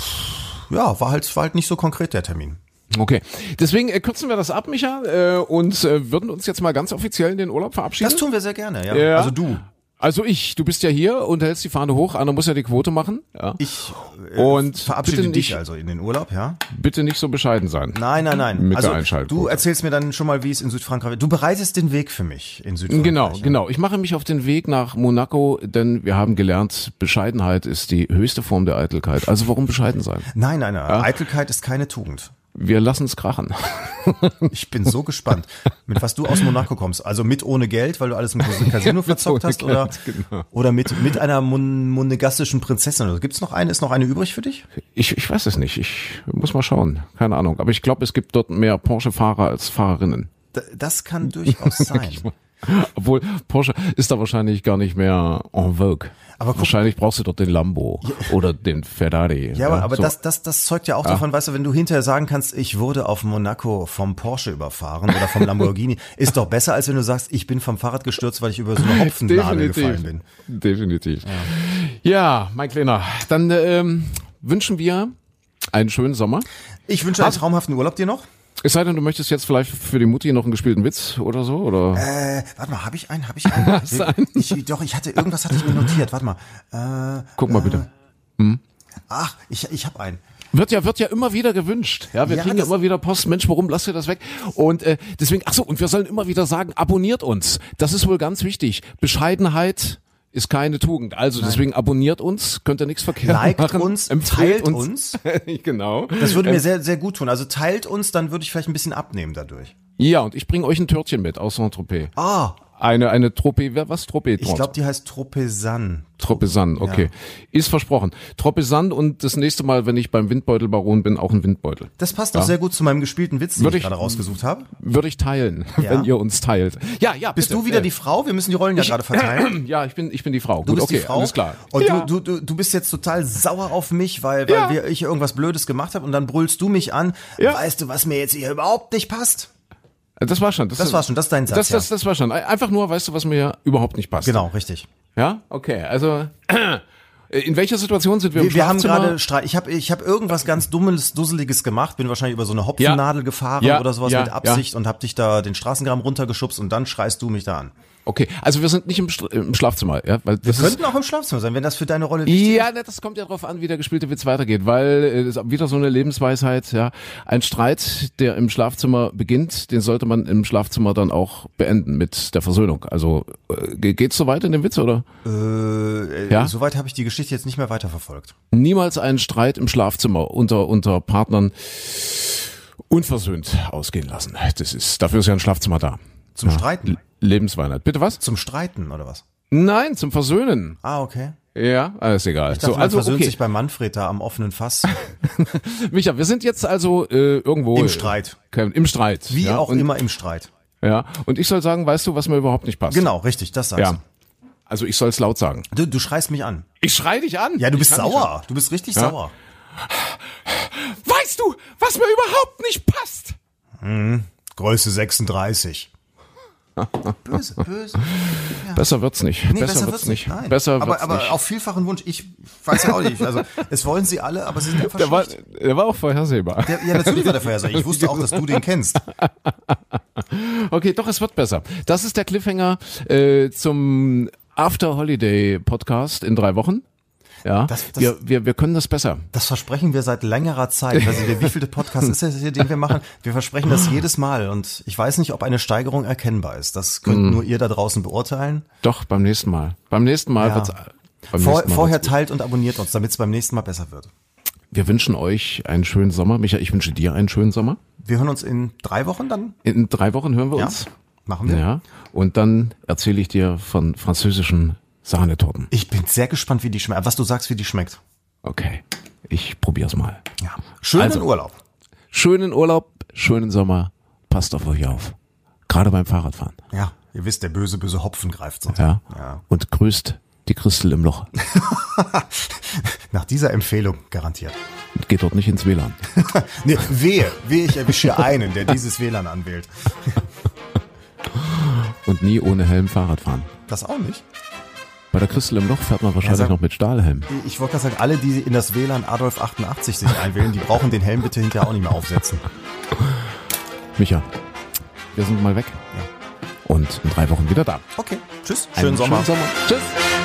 Pff, ja, war halt, war halt nicht so konkret der Termin. Okay, deswegen äh, kürzen wir das ab, Micha, äh, und äh, würden uns jetzt mal ganz offiziell in den Urlaub verabschieden. Das tun wir sehr gerne, ja. Ja. Also du. Also ich, du bist ja hier und hältst die Fahne hoch, einer muss ja die Quote machen. Ja. Ich äh, Und verabschiede bitte dich nicht- also in den Urlaub, ja? Bitte nicht so bescheiden sein. Nein, nein, nein. Mit also der Einschaltquote. du erzählst mir dann schon mal, wie es in Südfrankreich wird. Du bereitest den Weg für mich in Südfrankreich. Genau, ja? genau. Ich mache mich auf den Weg nach Monaco, denn wir haben gelernt, Bescheidenheit ist die höchste Form der Eitelkeit. Also warum bescheiden sein? Nein, nein, nein. Eitelkeit ist keine Tugend. Wir lassen es krachen. [laughs] Ich bin so gespannt, mit was du aus Monaco kommst. Also mit ohne Geld, weil du alles im Casino [laughs] verzockt hast, oder, Geld, genau. oder mit, mit einer mon monegassischen Prinzessin. Also gibt's noch eine? Ist noch eine übrig für dich? Ich, ich weiß es nicht. Ich muss mal schauen. Keine Ahnung. Aber ich glaube, es gibt dort mehr Porsche-Fahrer als Fahrerinnen. Das kann durchaus [laughs] sein. [laughs] Obwohl Porsche ist da wahrscheinlich gar nicht mehr en vogue. Aber guck- wahrscheinlich brauchst du dort den Lambo oder den Ferrari. Ja, aber, aber so. das, das, das zeugt ja auch davon, weißt du, wenn du hinterher sagen kannst, ich wurde auf Monaco vom Porsche überfahren oder vom Lamborghini, [laughs] ist doch besser, als wenn du sagst, ich bin vom Fahrrad gestürzt, weil ich über so eine Hopfennadel gefallen bin. Definitiv. Ja. mein Kleiner. Dann ähm, wünschen wir einen schönen Sommer. Ich wünsche einen traumhaften Urlaub dir noch. Es sei denn, du möchtest jetzt vielleicht für die Mutti noch einen gespielten Witz oder so, oder? Äh, warte mal, habe ich einen? Habe ich einen? [laughs] Ich, doch, ich hatte irgendwas hatte ich mir notiert. Warte mal. Äh, Guck mal bitte. ach, ich, ich habe einen. Wird ja, wird ja immer wieder gewünscht. Ja, wir Ja, kriegen ja immer wieder Post. Mensch, warum lasst ihr das weg? Und äh, deswegen, ach so, und wir sollen immer wieder sagen, abonniert uns. Das ist wohl ganz wichtig. Bescheidenheit ist keine Tugend. Also deswegen abonniert uns, könnt ihr nichts verkehrt Liked machen. uns, empfehlt teilt uns. [laughs] genau. Das würde mir sehr, sehr gut tun. Also teilt uns, dann würde ich vielleicht ein bisschen abnehmen dadurch. Ja, und ich bringe euch ein Törtchen mit aus Saint-Tropez. Ah, Eine, eine Tropez, wer- was Tropez? ich glaube, die heißt Tropesan. Tropesan, okay. Ist versprochen. Tropesan und das nächste Mal, wenn ich beim Windbeutelbaron bin, auch ein Windbeutel. Das passt doch sehr gut zu meinem gespielten Witz, den Würde ich gerade rausgesucht habe. Würde ich teilen, [laughs] Ja. wenn ihr uns teilt. Ja, ja. Bist bitte. du wieder Äh, die Frau? Wir müssen die Rollen ja gerade verteilen. [clears throat] Ja, ich bin, ich bin die Frau. Du Gut, bist okay, die Frau. alles klar. Und ja. du, du, du bist jetzt total sauer auf mich, weil, weil Ja. wir, ich irgendwas Blödes gemacht habe und dann brüllst du mich an. Ja. Weißt du, was mir jetzt hier überhaupt nicht passt? Das war schon. Das war schon, das ist dein Satz. Das, das, das war schon. Einfach nur, weißt du, was mir überhaupt nicht passt. ja. Genau, richtig. Ja, okay. Also, in welcher Situation sind wir, im Wir, wir haben gerade Streit. Ich habe ich hab irgendwas ganz Dummes, Dusseliges gemacht, bin wahrscheinlich über so eine Hopfennadel gefahren Ja, oder sowas ja, mit Absicht und hab dich da den Straßengraben runtergeschubst und dann schreist du mich da an. Okay, also wir sind nicht im, Str- im Schlafzimmer, ja, weil das ist, Könnten auch im Schlafzimmer sein, wenn das für deine Rolle wichtig Ja, ne, das kommt ja drauf an, wie der gespielte Witz weitergeht, weil äh, das ist wieder so eine Lebensweisheit, ja. Ein Streit, der im Schlafzimmer beginnt, den sollte man im Schlafzimmer dann auch beenden mit der Versöhnung. Also äh, ge- geht's so weit in dem Witz oder? ist. Äh, Ja? Soweit habe ich die Geschichte jetzt nicht mehr weiterverfolgt. Niemals einen Streit im Schlafzimmer unter unter Partnern unversöhnt ausgehen lassen. Das ist dafür ist ja ein Schlafzimmer da. Zum Streiten? L- Lebensweisheit. Bitte was? Zum Streiten oder was? Nein, zum Versöhnen. Ah, okay. Ja, alles egal. Ich dachte, so, also versöhnt okay. sich bei Manfred da am offenen Fass. [laughs] Micha, wir sind jetzt also äh, irgendwo Im Streit. Äh, Im Streit. Wie ja? auch und, immer im Streit. Ja. Und ich soll sagen, weißt du, was mir überhaupt nicht passt? Genau, richtig, das sagst Ja. du. Also ich soll es laut sagen. Du, du schreist mich an. Ich schrei dich an. Ja, du bist Ich nicht sauer. Du bist richtig Ja. sauer. Weißt du, was mir überhaupt nicht passt? Größe 36. [laughs] Böse, böse. Besser wird's nicht. Nee, besser, wird's nicht. Nein. Besser aber, wird's aber nicht. auf vielfachen Wunsch. Ich weiß ja auch nicht. Also, es wollen sie alle, aber sie sind einfach der, war, der war auch vorhersehbar. Der, ja, natürlich war der Vorhersage. Ich wusste auch, dass du den kennst. [laughs] Okay, doch, es wird besser. Das ist der Cliffhanger äh, zum After Holiday Podcast in drei Wochen. Ja, Das- das- wir, wir, wir können das besser. Das versprechen wir seit längerer Zeit. Ich weiß nicht, wie viele Podcast ist das hier, den wir machen? Wir versprechen das jedes Mal und ich weiß nicht, ob eine Steigerung erkennbar ist. Das könnt Mhm. nur ihr da draußen beurteilen. Doch, beim nächsten Mal. Beim nächsten Mal Ja. wird's. Beim Vor, nächsten Mal vorher wird's teilt und abonniert uns, damit es beim nächsten Mal besser wird. Wir wünschen euch einen schönen Sommer. Micha, ich wünsche dir einen schönen Sommer. Wir hören uns in drei Wochen dann. In drei Wochen hören wir Ja, uns. machen wir. Ja. Und dann erzähle ich dir von französischen Sahnetorten. Ich bin sehr gespannt, wie die schmeckt. Was du sagst, wie die schmeckt. Okay. Ich probier's mal. Ja. Schönen Also. Urlaub. Schönen Urlaub, schönen Sommer. Passt auf euch auf. Gerade beim Fahrradfahren. Ja, ihr wisst, der böse, böse Hopfen greift sonst. Ja. ja. Und grüßt die Christel im Loch. [laughs] Nach dieser Empfehlung garantiert. Und geht dort nicht ins WLAN. [laughs] Nee, wehe, wehe, ich erwische einen, der dieses WLAN anwählt. [laughs] Und nie ohne Helm Fahrrad fahren. Das auch nicht. Bei der Christel im Loch fährt man wahrscheinlich sag- noch mit Stahlhelm. Ich wollte gerade sagen, alle, die in das WLAN Adolf 88 sich einwählen, die brauchen den Helm bitte hinterher auch nicht mehr aufsetzen. Micha, wir sind mal weg. Und in drei Wochen wieder da. Okay, tschüss, schönen Sommer. Schönen Sommer. Tschüss.